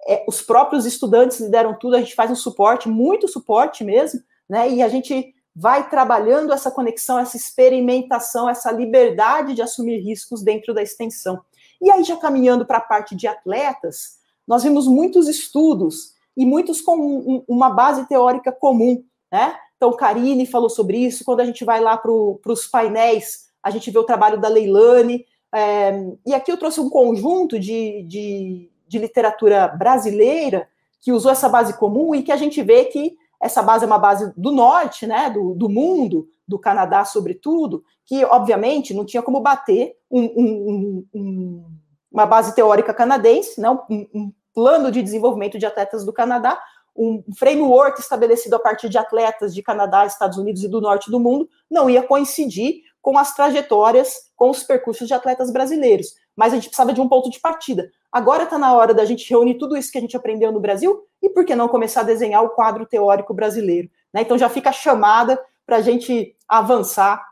é, os próprios estudantes lideram tudo, a gente faz um suporte, muito suporte mesmo, né? E a gente vai trabalhando essa conexão, essa experimentação, essa liberdade de assumir riscos dentro da extensão. E aí, já caminhando para a parte de atletas, nós vimos muitos estudos e muitos com um, uma base teórica comum, né? Então, Karine falou sobre isso. Quando a gente vai lá para os painéis, a gente vê o trabalho da Leilane. É, e aqui eu trouxe um conjunto de, de de literatura brasileira que usou essa base comum e que a gente vê que essa base é uma base do norte, né, do, do mundo, do Canadá, sobretudo, que obviamente não tinha como bater um, um, um, uma base teórica canadense, não, um, plano de desenvolvimento de atletas do Canadá, um framework estabelecido a partir de atletas de Canadá, Estados Unidos e do norte do mundo, não ia coincidir com as trajetórias, com os percursos de atletas brasileiros. Mas a gente precisava de um ponto de partida. Agora está na hora da gente reunir tudo isso que a gente aprendeu no Brasil e por que não começar a desenhar o quadro teórico brasileiro? Né? Então já fica a chamada para a gente avançar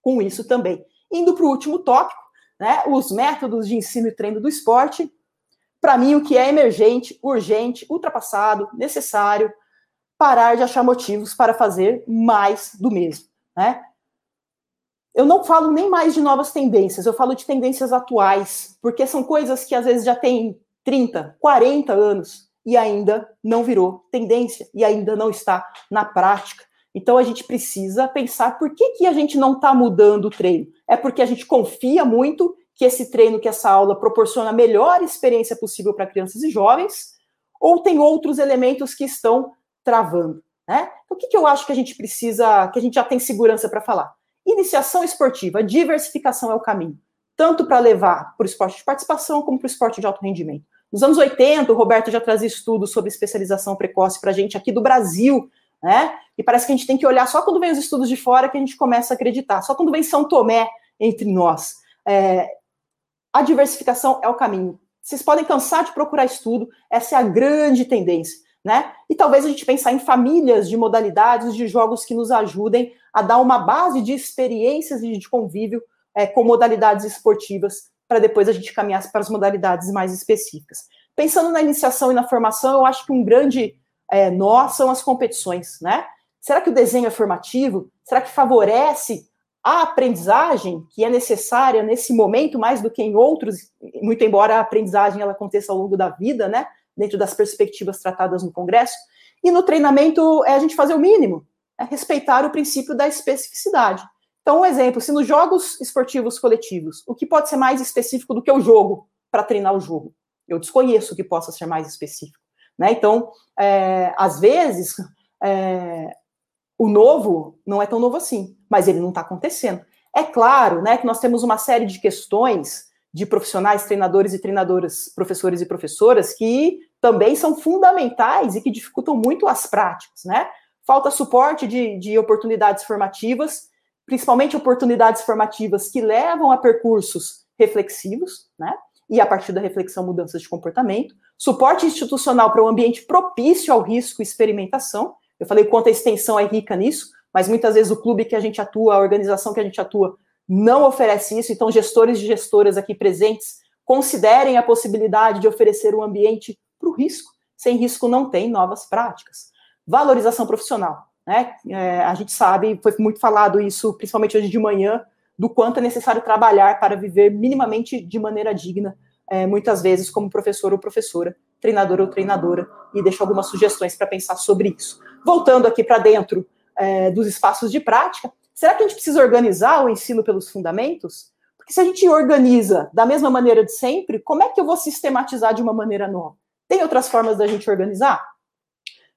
com isso também. Indo para o último tópico, né, os métodos de ensino e treino do esporte. Para mim, o que é emergente, urgente, ultrapassado, necessário, parar de achar motivos para fazer mais do mesmo. Né? Eu não falo nem mais de novas tendências, eu falo de tendências atuais, porque são coisas que às vezes já têm 30, 40 anos e ainda não virou tendência e ainda não está na prática. Então a gente precisa pensar por que, que a gente não está mudando o treino. É porque a gente confia muito que esse treino, que essa aula proporciona a melhor experiência possível para crianças e jovens, ou tem outros elementos que estão travando. Né? Então, o que, que eu acho que a gente precisa, que a gente já tem segurança para falar? Iniciação esportiva, diversificação é o caminho, tanto para levar para o esporte de participação como para o esporte de alto rendimento. Nos anos 80, o Roberto já trazia estudos sobre especialização precoce para a gente aqui do Brasil, né? E parece que a gente tem que olhar só quando vem os estudos de fora que a gente começa a acreditar, só quando vem São Tomé entre nós. É, a diversificação é o caminho. Vocês podem cansar de procurar estudo, essa é a grande tendência né? E talvez a gente pensar em famílias de modalidades de jogos que nos ajudem a dar uma base de experiências e de convívio é, com modalidades esportivas, para depois a gente caminhar para as modalidades mais específicas. Pensando na iniciação e na formação, eu acho que um grande é, nó são as competições, né? Será que o desenho é formativo? Será que favorece a aprendizagem que é necessária nesse momento mais do que em outros, muito embora a aprendizagem ela aconteça ao longo da vida, né? Dentro das perspectivas tratadas no Congresso. E no treinamento é a gente fazer o mínimo, é respeitar o princípio da especificidade. Então, um exemplo, se nos jogos esportivos coletivos, o que pode ser mais específico do que o jogo para treinar o jogo? Eu desconheço o que possa ser mais específico. Né? Então, é, às vezes, é, O novo não é tão novo assim, mas ele não está acontecendo. É claro né, que nós temos uma série de questões de profissionais, treinadores e treinadoras, professores e professoras, que também são fundamentais e que dificultam muito as práticas, né? Falta suporte de, de oportunidades formativas, principalmente oportunidades formativas que levam a percursos reflexivos, né? E a partir da reflexão, mudanças de comportamento. Suporte institucional para um ambiente propício ao risco e experimentação. Eu falei quanto a extensão é rica nisso, mas muitas vezes o clube que a gente atua, a organização que a gente atua, não oferece isso. Então, gestores e gestoras aqui presentes, considerem a possibilidade de oferecer um ambiente para o risco. Sem risco não tem novas práticas. Valorização profissional. Né? É, a gente sabe, foi muito falado isso, principalmente hoje de manhã, do quanto é necessário trabalhar para viver minimamente de maneira digna, é, muitas vezes como professor ou professora, treinador ou treinadora, e deixo algumas sugestões para pensar sobre isso. Voltando aqui para dentro é, dos espaços de prática, será que a gente precisa organizar o ensino pelos fundamentos? Porque se a gente organiza da mesma maneira de sempre, como é que eu vou sistematizar de uma maneira nova? Tem outras formas da gente organizar?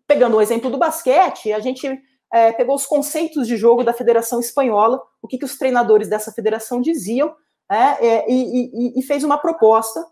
Pegando o exemplo do basquete, a gente é, pegou os conceitos de jogo da Federação Espanhola, o que, que os treinadores dessa federação diziam, é, é, e, e, e, fez uma proposta.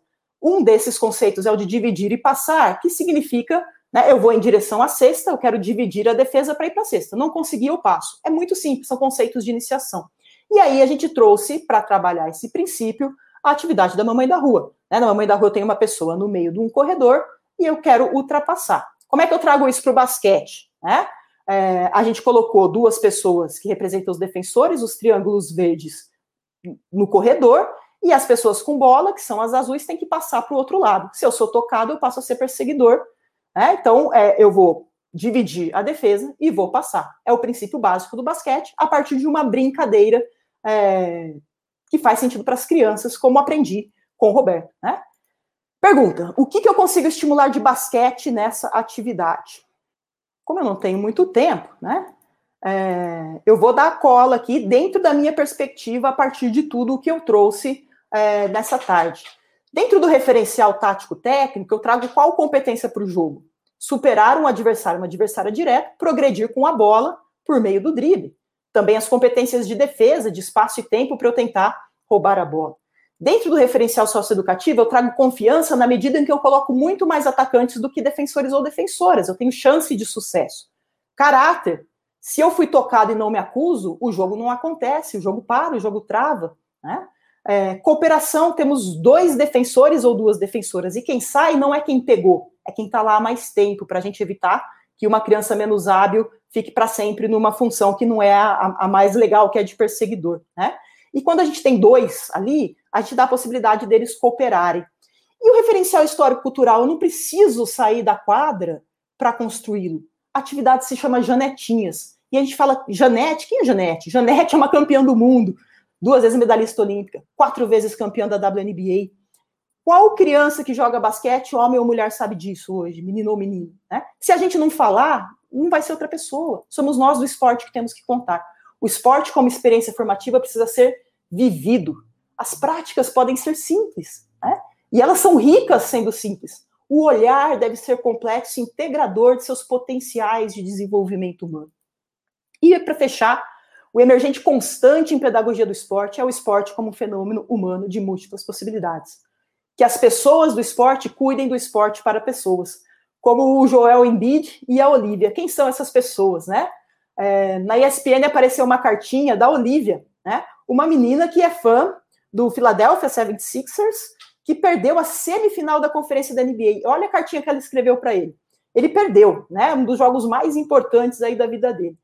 Um desses conceitos é o de dividir e passar, que significa né, eu vou em direção à cesta, eu quero dividir a defesa para ir para a cesta. Não consegui, eu passo. É muito simples, são conceitos de iniciação. E aí a gente trouxe para trabalhar esse princípio a atividade da mamãe da rua. Né? Na mamãe da rua eu tenho uma pessoa no meio de um corredor e eu quero ultrapassar. Como é que eu trago isso para o basquete? Né? É, a gente colocou duas pessoas que representam os defensores, os triângulos verdes no corredor, e as pessoas com bola, que são as azuis, têm que passar para o outro lado. Se eu sou tocado, eu passo a ser perseguidor né? Então, é, eu vou dividir a defesa e vou passar. É o princípio básico do basquete, a partir de uma brincadeira é, que faz sentido para as crianças, como aprendi com o Roberto. Né? Pergunta: o que, que eu consigo estimular de basquete nessa atividade? Como eu não tenho muito tempo, né? É, eu vou dar a cola aqui dentro da minha perspectiva a partir de tudo o que eu trouxe é, nessa tarde. Dentro do referencial tático técnico, eu trago qual competência para o jogo? Superar um adversário, uma adversária direta, progredir com a bola por meio do drible. Também as competências de defesa, de espaço e tempo para eu tentar roubar a bola. Dentro do referencial socioeducativo, eu trago confiança na medida em que eu coloco muito mais atacantes do que defensores ou defensoras. Eu tenho chance de sucesso. Caráter. Se eu fui tocado e não me acuso, o jogo não acontece, o jogo para, o jogo trava. Né? É, cooperação, temos dois defensores ou duas defensoras, e quem sai não é quem pegou, é quem está lá há mais tempo, para a gente evitar que uma criança menos hábil fique para sempre numa função que não é a, a, mais legal, que é de perseguidor, né? E quando a gente tem dois ali, a gente dá a possibilidade deles cooperarem. E o referencial histórico-cultural, eu não preciso sair da quadra para construí-lo. A atividade se chama Janetinhas. E a gente fala, Janete, quem é Janete? Janete é uma campeã do mundo duas vezes medalhista olímpica, quatro vezes campeã da WNBA. Qual criança que joga basquete, homem ou mulher, sabe disso hoje, menino ou menino? Né? Se a gente não falar, não vai ser outra pessoa. Somos nós do esporte que temos que contar. O esporte, como experiência formativa, precisa ser vivido. As práticas podem ser simples, né? e elas são ricas sendo simples. O olhar deve ser complexo, integrador de seus potenciais de desenvolvimento humano. E para fechar, o emergente constante em pedagogia do esporte é o esporte como um fenômeno humano de múltiplas possibilidades. Que as pessoas do esporte cuidem do esporte para pessoas, como o Joel Embiid e a Olivia. Quem são essas pessoas, né? É, na ESPN apareceu uma cartinha da Olivia, né? Uma menina que é fã do Philadelphia 76ers, que perdeu a semifinal da conferência da NBA. Olha a cartinha que ela escreveu para ele. Ele perdeu, né? Um dos jogos mais importantes aí da vida dele.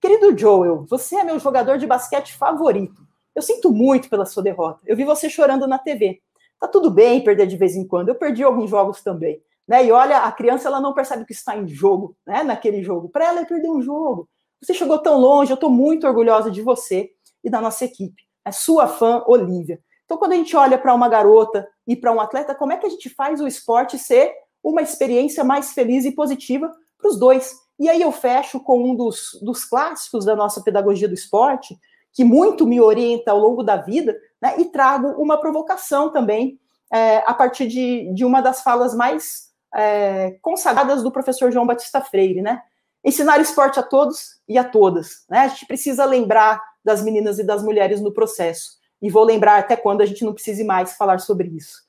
Querido Joel, você é meu jogador de basquete favorito. Eu sinto muito pela sua derrota. Eu vi você chorando na TV. Tá tudo bem perder de vez em quando. Eu perdi alguns jogos também. Né? E olha, a criança ela não percebe que está em jogo, né? Naquele jogo. Para ela é perder um jogo. Você chegou tão longe, eu estou muito orgulhosa de você e da nossa equipe. É sua fã, Olivia. Então, quando a gente olha para uma garota e para um atleta, como é que a gente faz o esporte ser uma experiência mais feliz e positiva para os dois? E aí eu fecho com um dos, dos clássicos da nossa pedagogia do esporte, que muito me orienta ao longo da vida, né, e trago uma provocação também é, a partir de, de uma das falas mais é, consagradas do professor João Batista Freire, né? Ensinar esporte a todos e a todas. Né? A gente precisa lembrar das meninas e das mulheres no processo. E vou lembrar até quando a gente não precise mais falar sobre isso.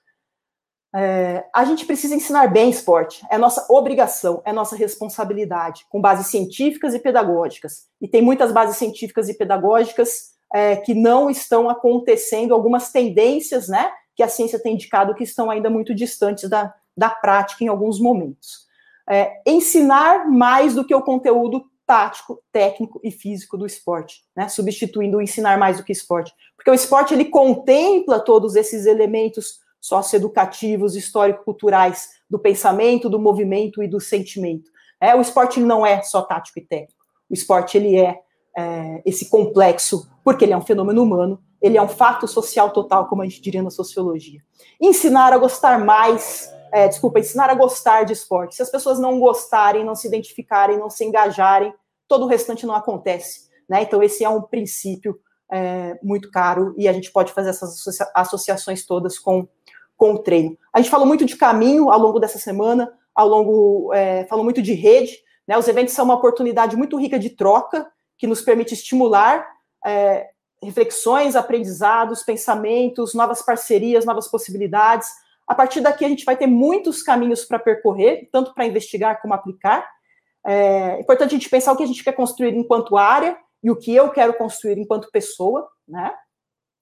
É, a gente precisa ensinar bem esporte, é nossa obrigação, é nossa responsabilidade, com bases científicas e pedagógicas. E tem muitas bases científicas e pedagógicas é, que não estão acontecendo, algumas tendências, né, que a ciência tem indicado que estão ainda muito distantes da, da prática em alguns momentos. É, ensinar mais do que o conteúdo tático, técnico e físico do esporte, né, substituindo o ensinar mais do que esporte, porque o esporte ele contempla todos esses elementos socioeducativos, histórico-culturais do pensamento, do movimento e do sentimento. É, o esporte não é só tático e técnico. O esporte ele é, é esse complexo, porque ele é um fenômeno humano, ele é um fato social total, como a gente diria na sociologia. Ensinar a gostar mais, é, desculpa, ensinar a gostar de esporte. Se as pessoas não gostarem, não se identificarem, não se engajarem, todo o restante não acontece. Né? Então, esse é um princípio é, muito caro e a gente pode fazer essas associações todas com com o treino. A gente falou muito de caminho ao longo dessa semana, ao longo, é, falou muito de rede, né? Os eventos são uma oportunidade muito rica de troca, que nos permite estimular é, reflexões, aprendizados, pensamentos, novas parcerias, novas possibilidades. A partir daqui, a gente vai ter muitos caminhos para percorrer, tanto para investigar como aplicar. É importante a gente pensar o que a gente quer construir enquanto área e o que eu quero construir enquanto pessoa, né?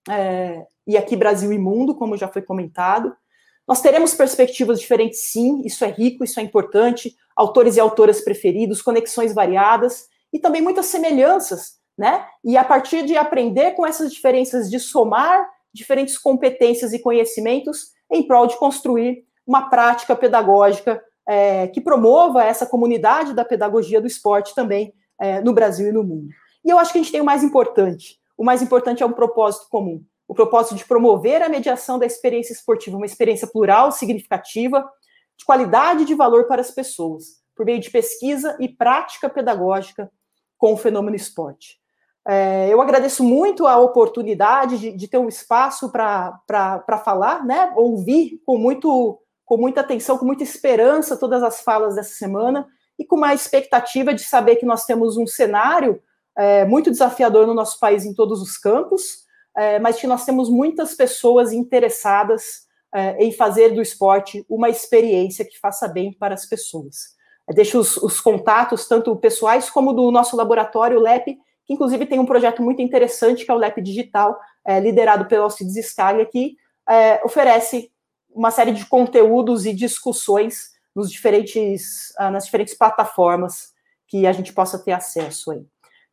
É, e aqui Brasil e mundo, como já foi comentado. Nós teremos perspectivas diferentes, sim, isso é rico, isso é importante, autores e autoras preferidos, conexões variadas e também muitas semelhanças, né? E a partir de aprender com essas diferenças, de somar diferentes competências e conhecimentos em prol de construir uma prática pedagógica é, que promova essa comunidade da pedagogia do esporte também é, no Brasil e no mundo. E eu acho que a gente tem o mais importante. O mais importante é um propósito comum o propósito de promover a mediação da experiência esportiva, uma experiência plural, significativa, de qualidade e de valor para as pessoas, por meio de pesquisa e prática pedagógica com o fenômeno esporte. É, eu agradeço muito a oportunidade de, de ter um espaço para falar, né, ouvir com, muito, com muita atenção, com muita esperança todas as falas dessa semana e com uma expectativa de saber que nós temos um cenário é, muito desafiador no nosso país em todos os campos, é, mas que nós temos muitas pessoas interessadas é, em fazer do esporte uma experiência que faça bem para as pessoas. É, deixo os, os, contatos, tanto pessoais como do nosso laboratório, LEP, que inclusive tem um projeto muito interessante, que é o LEP Digital, é, liderado pelo Alcides Scaglia, que é, oferece uma série de conteúdos e discussões nos diferentes, ah, nas diferentes plataformas que a gente possa ter acesso aí.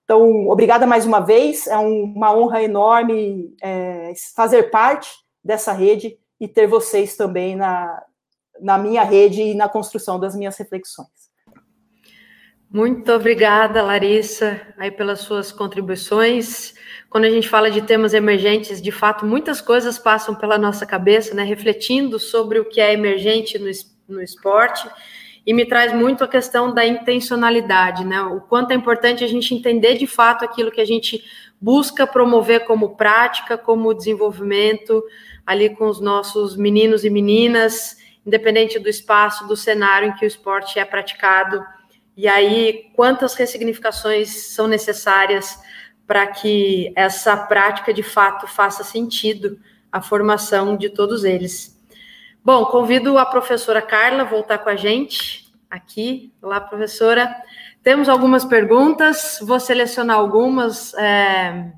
Então, obrigada mais uma vez, é um, uma honra enorme é, fazer parte dessa rede e ter vocês também na, na minha rede e na construção das minhas reflexões. Muito obrigada, Larissa, aí pelas suas contribuições. Quando a gente fala de temas emergentes, de fato, muitas coisas passam pela nossa cabeça, né? Refletindo sobre o que é emergente no, no esporte e me traz muito a questão da intencionalidade, né? O quanto é importante a gente entender de fato aquilo que a gente busca promover como prática, como desenvolvimento ali com os nossos meninos e meninas, independente do espaço, do cenário em que o esporte é praticado. E aí, quantas ressignificações são necessárias para que essa prática de fato faça sentido a formação de todos eles. Bom, convido a professora Carla a voltar com a gente aqui. Olá, professora. Temos algumas perguntas, vou selecionar algumas, é,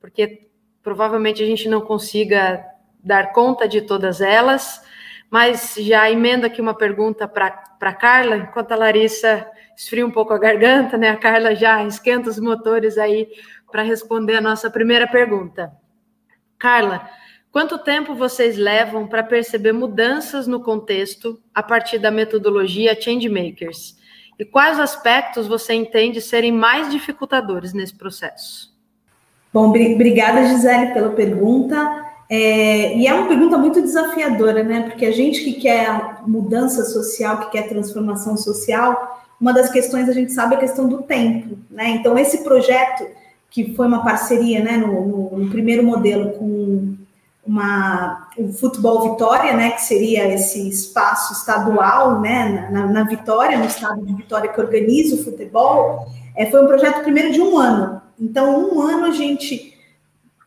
porque provavelmente a gente não consiga dar conta de todas elas, mas já emendo aqui uma pergunta para a Carla, enquanto a Larissa esfria um pouco a garganta, né? A Carla já esquenta os motores aí para responder a nossa primeira pergunta. Carla, Quanto tempo vocês levam para perceber mudanças no contexto a partir da metodologia Changemakers? E quais aspectos você entende serem mais dificultadores nesse processo? Bom, obrigada, Gisele, pela pergunta. É, e é uma pergunta muito desafiadora, né? Porque a gente que quer mudança social, que quer transformação social, uma das questões a gente sabe é a questão do tempo, né? Então, esse projeto, que foi uma parceria, né, no, no, no primeiro modelo com uma, o Futebol Vitória, né, que seria esse espaço estadual, né, na, na Vitória, no estado de Vitória que organiza o futebol, é, foi um projeto primeiro de um ano. Então, um ano a gente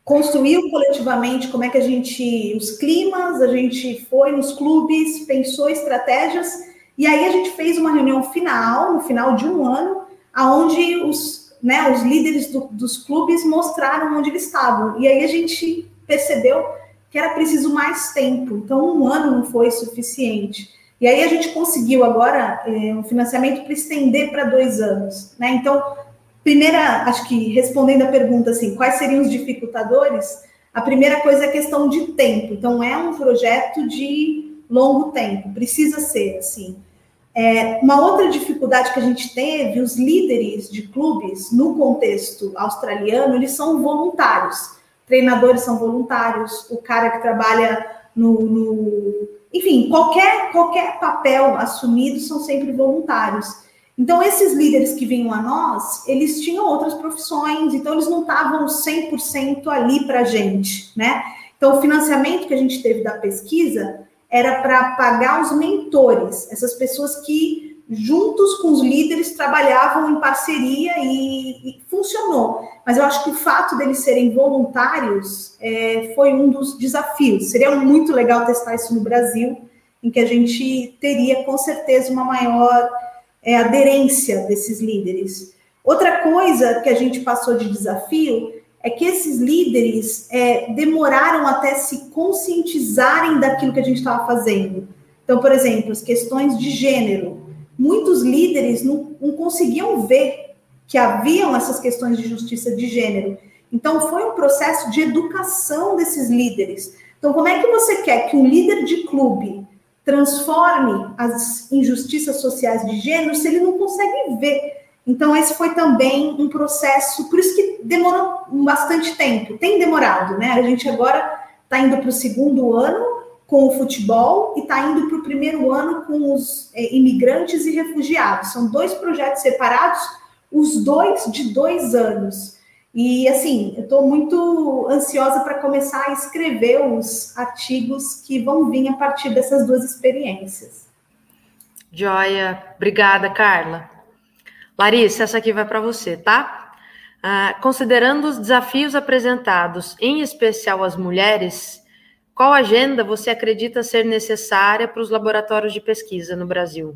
construiu coletivamente como é que a gente, os climas, a gente foi nos clubes, pensou estratégias, e aí a gente fez uma reunião final, no final de um ano, aonde os, né, os líderes do, dos clubes mostraram onde eles estavam. E aí a gente percebeu que era preciso mais tempo, então um ano não foi suficiente. E aí a gente conseguiu agora é, um financiamento para estender para dois anos. Né? Então, primeira, acho que respondendo a pergunta assim, quais seriam os dificultadores? A primeira coisa é a questão de tempo. Então, é um projeto de longo tempo, precisa ser assim. É, uma outra dificuldade que a gente teve, os líderes de clubes no contexto australiano, eles são voluntários treinadores são voluntários, o cara que trabalha no, no, enfim, qualquer qualquer papel assumido são sempre voluntários. Então esses líderes que vinham a nós, eles tinham outras profissões, então eles não estavam 100% ali para a gente, né? Então o financiamento que a gente teve da pesquisa era para pagar os mentores, essas pessoas que juntos com os líderes, trabalhavam em parceria e, e funcionou. Mas eu acho que o fato deles serem voluntários é, foi um dos desafios. Seria muito legal testar isso no Brasil, em que a gente teria com certeza uma maior é, aderência desses líderes. Outra coisa que a gente passou de desafio é que esses líderes é, demoraram até se conscientizarem daquilo que a gente estava fazendo. Então, por exemplo, as questões de gênero muitos líderes não, não conseguiam ver que haviam essas questões de justiça de gênero. Então, foi um processo de educação desses líderes. Então, como é que você quer que um líder de clube transforme as injustiças sociais de gênero se ele não consegue ver? Então, esse foi também um processo, por isso que demorou bastante tempo, tem demorado, né? A gente agora está indo para o segundo ano, com o futebol e está indo para o primeiro ano com os é, imigrantes e refugiados. São dois projetos separados, os dois de dois anos. E assim, eu estou muito ansiosa para começar a escrever os artigos que vão vir a partir dessas duas experiências. Joia, obrigada, Carla. Larissa, essa aqui vai para você, tá? Ah, considerando os desafios apresentados, em especial as mulheres, qual agenda você acredita ser necessária para os laboratórios de pesquisa no Brasil?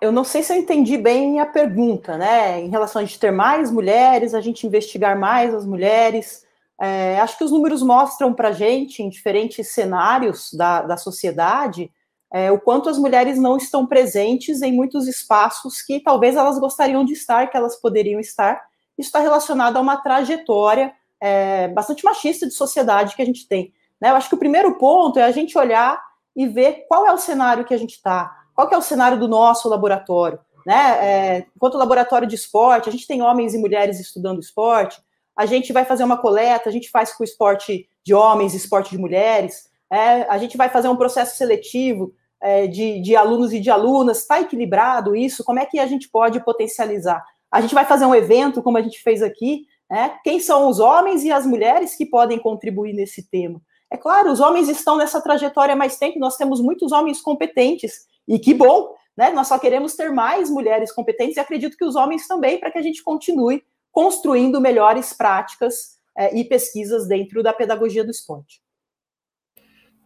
Eu não sei se eu entendi bem a pergunta, né? Em relação a gente ter mais mulheres, a gente investigar mais as mulheres. É, acho que os números mostram para a gente, em diferentes cenários da, da sociedade, é, o quanto as mulheres não estão presentes em muitos espaços que talvez elas gostariam de estar, que elas poderiam estar. Isso está relacionado a uma trajetória é, bastante machista de sociedade que a gente tem. Né? Eu acho que o primeiro ponto é a gente olhar e ver qual é o cenário que a gente está, qual é o cenário do nosso laboratório. Né? É, enquanto laboratório de esporte, a gente tem homens e mulheres estudando esporte, a gente vai fazer uma coleta, a gente faz com esporte de homens esporte de mulheres, é, a gente vai fazer um processo seletivo é, de, de alunos e de alunas, está equilibrado isso? Como é que a gente pode potencializar? A gente vai fazer um evento, como a gente fez aqui, né? Quem são os homens e as mulheres que podem contribuir nesse tema? É claro, os homens estão nessa trajetória há mais tempo, nós temos muitos homens competentes, e que bom, né? Nós só queremos ter mais mulheres competentes, e acredito que os homens também, para que a gente continue construindo melhores práticas é, e pesquisas dentro da pedagogia do esporte.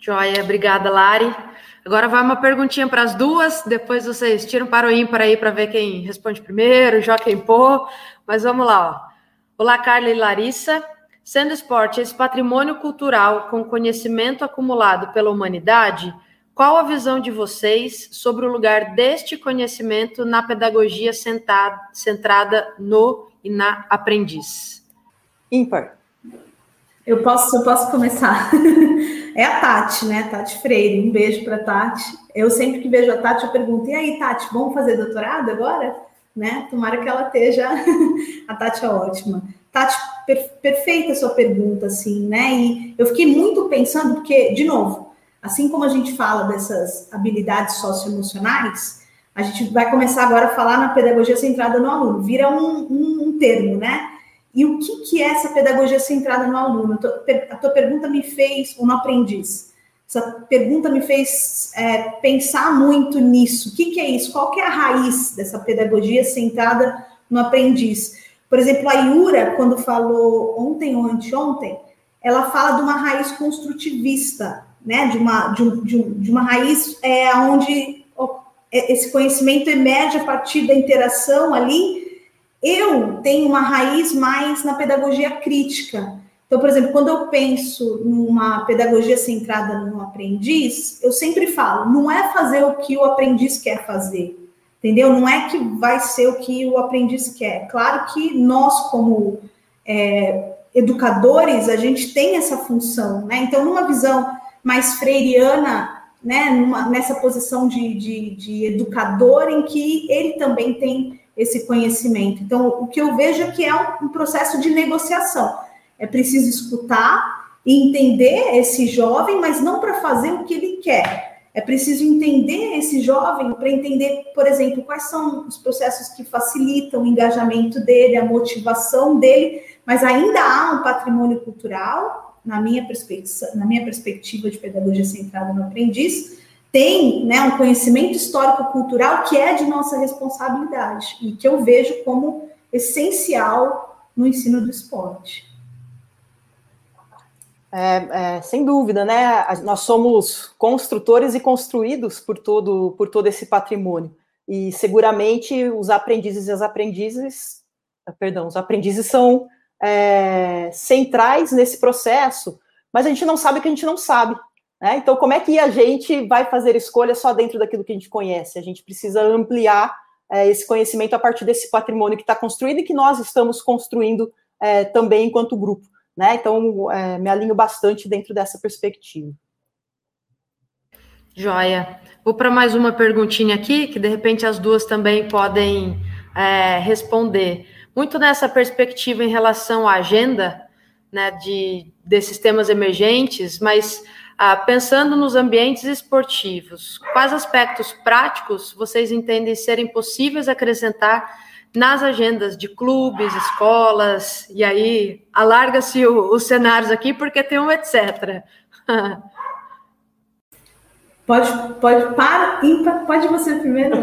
Joia, obrigada, Lari. Agora vai uma perguntinha para as duas, depois vocês tiram para o ímpar aí para ver quem responde primeiro, joga quem pô. Mas vamos lá, ó. Olá, Carla e Larissa. Sendo esporte esse patrimônio cultural com conhecimento acumulado pela humanidade, qual a visão de vocês sobre o lugar deste conhecimento na pedagogia centrada no e na aprendiz? Ímpar. Eu posso, eu posso começar. *laughs* É a Tati, né? Tati Freire. Um beijo para Tati. Eu sempre que vejo a Tati, eu pergunto: e aí, Tati, vamos fazer doutorado agora? né? Tomara que ela esteja. *laughs* a Tati é ótima. Tati, per, perfeita a sua pergunta, assim, né? E eu fiquei muito pensando, porque, de novo, assim como a gente fala dessas habilidades socioemocionais, a gente vai começar agora a falar na pedagogia centrada no aluno, vira um, um, um termo, né? E o que, que é essa pedagogia centrada no aluno? A tua pergunta me fez, ou no aprendiz, essa pergunta me fez é, pensar muito nisso. O que, que é isso? Qual que é a raiz dessa pedagogia centrada no aprendiz? Por exemplo, a Iura, quando falou ontem ou anteontem, ela fala de uma raiz construtivista, né? De uma, de, um, de, um, de uma raiz é, onde é, esse conhecimento emerge a partir da interação ali. Eu tenho uma raiz mais na pedagogia crítica. Então, por exemplo, quando eu penso numa pedagogia centrada no aprendiz, eu sempre falo, não é fazer o que o aprendiz quer fazer, entendeu? Não é que vai ser o que o aprendiz quer. Claro que nós, como é, educadores, a gente tem essa função, né? Então, numa visão mais freiriana, né, numa, nessa posição de, de, de educador, em que ele também tem esse conhecimento. Então, o que eu vejo é que é um, processo de negociação é preciso escutar e entender esse jovem, mas não para fazer o que ele quer. É preciso entender esse jovem para entender, por exemplo, quais são os processos que facilitam o engajamento dele, a motivação dele, mas ainda há um patrimônio cultural, na minha perspectiva, na minha perspectiva de pedagogia centrada no aprendiz, tem né, um conhecimento histórico-cultural que é de nossa responsabilidade e que eu vejo como essencial no ensino do esporte. É, é, sem dúvida, né? Nós somos construtores e construídos por todo, por todo esse patrimônio. E seguramente os aprendizes e as aprendizes, ah, perdão, os aprendizes são é, centrais nesse processo, mas a gente não sabe o que a gente não sabe. Né? Então, como é que a gente vai fazer escolha só dentro daquilo que a gente conhece? A gente precisa ampliar é, esse conhecimento a partir desse patrimônio que está construído e que nós estamos construindo é, também enquanto grupo. Né? Então, é, me alinho bastante dentro dessa perspectiva. Joia. Vou para mais uma perguntinha aqui, que de repente as duas também podem é, responder. Muito nessa perspectiva em relação à agenda né, de, desses temas emergentes, mas ah, pensando nos ambientes esportivos, quais aspectos práticos vocês entendem serem possíveis acrescentar nas agendas de clubes, escolas, e aí alarga-se os cenários aqui porque tem um etc. *laughs* pode, pode, para, ímpar, pode você primeiro.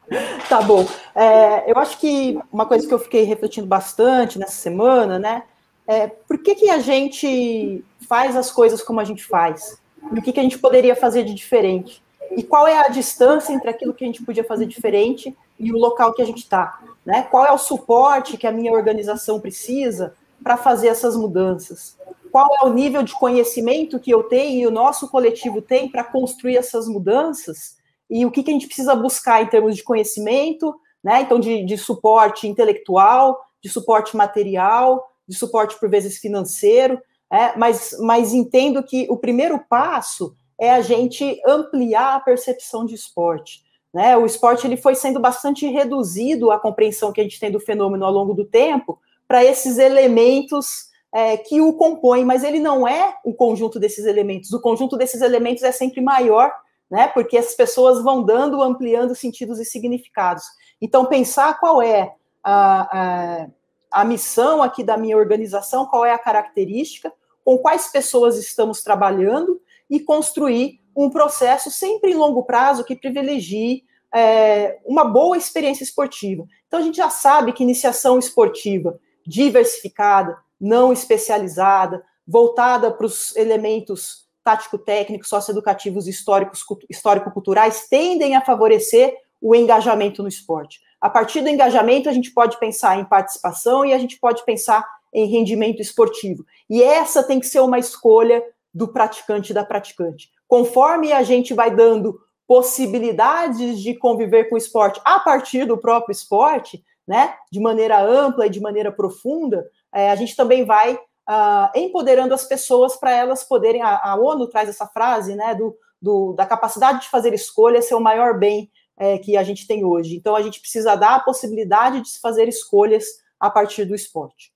*laughs* tá bom. É, eu acho que uma coisa que eu fiquei refletindo bastante nessa semana, né, é por que, que a gente faz as coisas como a gente faz? E o que, que a gente poderia fazer de diferente? E qual é a distância entre aquilo que a gente podia fazer diferente e o local que a gente está? Né? Qual é o suporte que a minha organização precisa para fazer essas mudanças? Qual é o nível de conhecimento que eu tenho e o nosso coletivo tem para construir essas mudanças? E o que, que a gente precisa buscar em termos de conhecimento, né? Então, de, de suporte intelectual, de suporte material, de suporte, por vezes, financeiro, é, mas, mas entendo que o primeiro passo é a gente ampliar a percepção de esporte. Né? O esporte ele foi sendo bastante reduzido a compreensão que a gente tem do fenômeno ao longo do tempo para esses elementos é, que o compõem, mas ele não é o conjunto desses elementos. O conjunto desses elementos é sempre maior, né? Porque as pessoas vão dando, ampliando sentidos e significados. Então, pensar qual é a, a, a missão aqui da minha organização, qual é a característica, com quais pessoas estamos trabalhando e construir um processo sempre em longo prazo que privilegie é, uma boa experiência esportiva. Então, a gente já sabe que iniciação esportiva diversificada, não especializada, voltada para os elementos tático-técnicos, socioeducativos, históricos, histórico-culturais, tendem a favorecer o engajamento no esporte. A partir do engajamento, a gente pode pensar em participação e a gente pode pensar em rendimento esportivo. E essa tem que ser uma escolha do praticante e da praticante conforme a gente vai dando possibilidades de conviver com o esporte a partir do próprio esporte, né, de maneira ampla e de maneira profunda, é, a gente também vai uh, empoderando as pessoas para elas poderem. A, a, ONU traz essa frase, né, do, do, da capacidade de fazer escolha ser o maior bem é, que a gente tem hoje. Então, a gente precisa dar a possibilidade de se fazer escolhas a partir do esporte.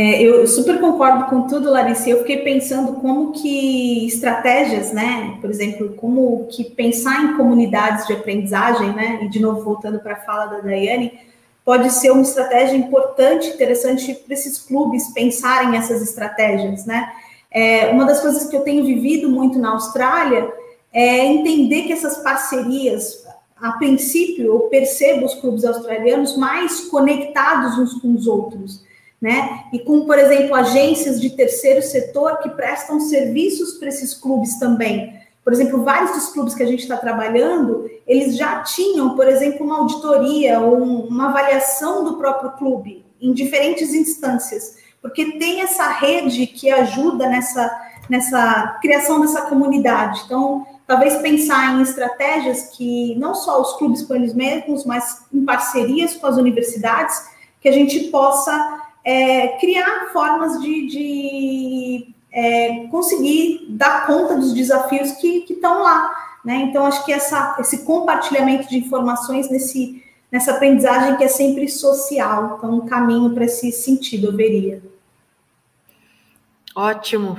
É, eu super concordo com tudo, Larissa. Eu fiquei pensando como que estratégias, né? Por exemplo, como que pensar em comunidades de aprendizagem, né? E de novo voltando para a fala da Daiane, pode ser uma estratégia importante, interessante para esses clubes pensarem essas estratégias, né? É, uma das coisas que eu tenho vivido muito na Austrália é entender que essas parcerias, a princípio, eu percebo os clubes australianos mais conectados uns com os outros, né? E com, por exemplo, agências de terceiro setor que prestam serviços para esses clubes também. Por exemplo, vários dos clubes que a gente está trabalhando, eles já tinham, por exemplo, uma auditoria ou uma avaliação do próprio clube em diferentes instâncias, porque tem essa rede que ajuda nessa, nessa criação dessa comunidade. Então, talvez pensar em estratégias que não só os clubes com eles mesmos, mas em parcerias com as universidades, que a gente possa é, criar formas de, de é, conseguir dar conta dos desafios que estão lá. Né? Então, acho que essa, esse compartilhamento de informações nesse, nessa aprendizagem que é sempre social. Então, um caminho para esse sentido, eu veria. Ótimo.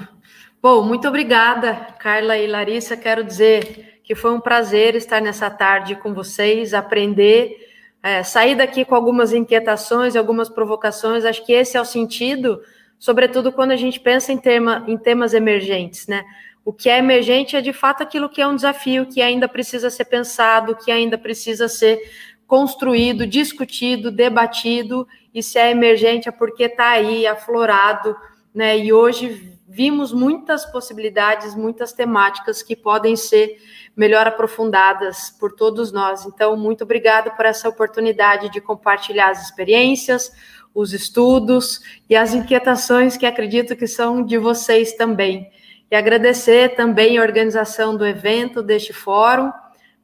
Bom, muito obrigada, Carla e Larissa. Quero dizer que foi um prazer estar nessa tarde com vocês, aprender, é, sair daqui com algumas inquietações, algumas provocações. Acho que esse é o sentido sobretudo quando a gente pensa em, tema, em temas emergentes, né? O que é emergente é de fato aquilo que é um desafio, que ainda precisa ser pensado, que ainda precisa ser construído, discutido, debatido, e se é emergente é porque está aí aflorado, né? E hoje vimos muitas possibilidades, muitas temáticas que podem ser melhor aprofundadas por todos nós. Então, muito obrigada por essa oportunidade de compartilhar as experiências, os estudos e as inquietações que acredito que são de vocês também. E agradecer também a organização do evento, deste fórum.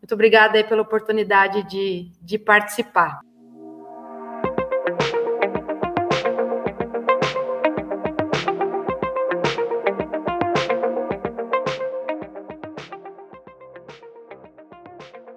Muito obrigada aí pela oportunidade de, de participar.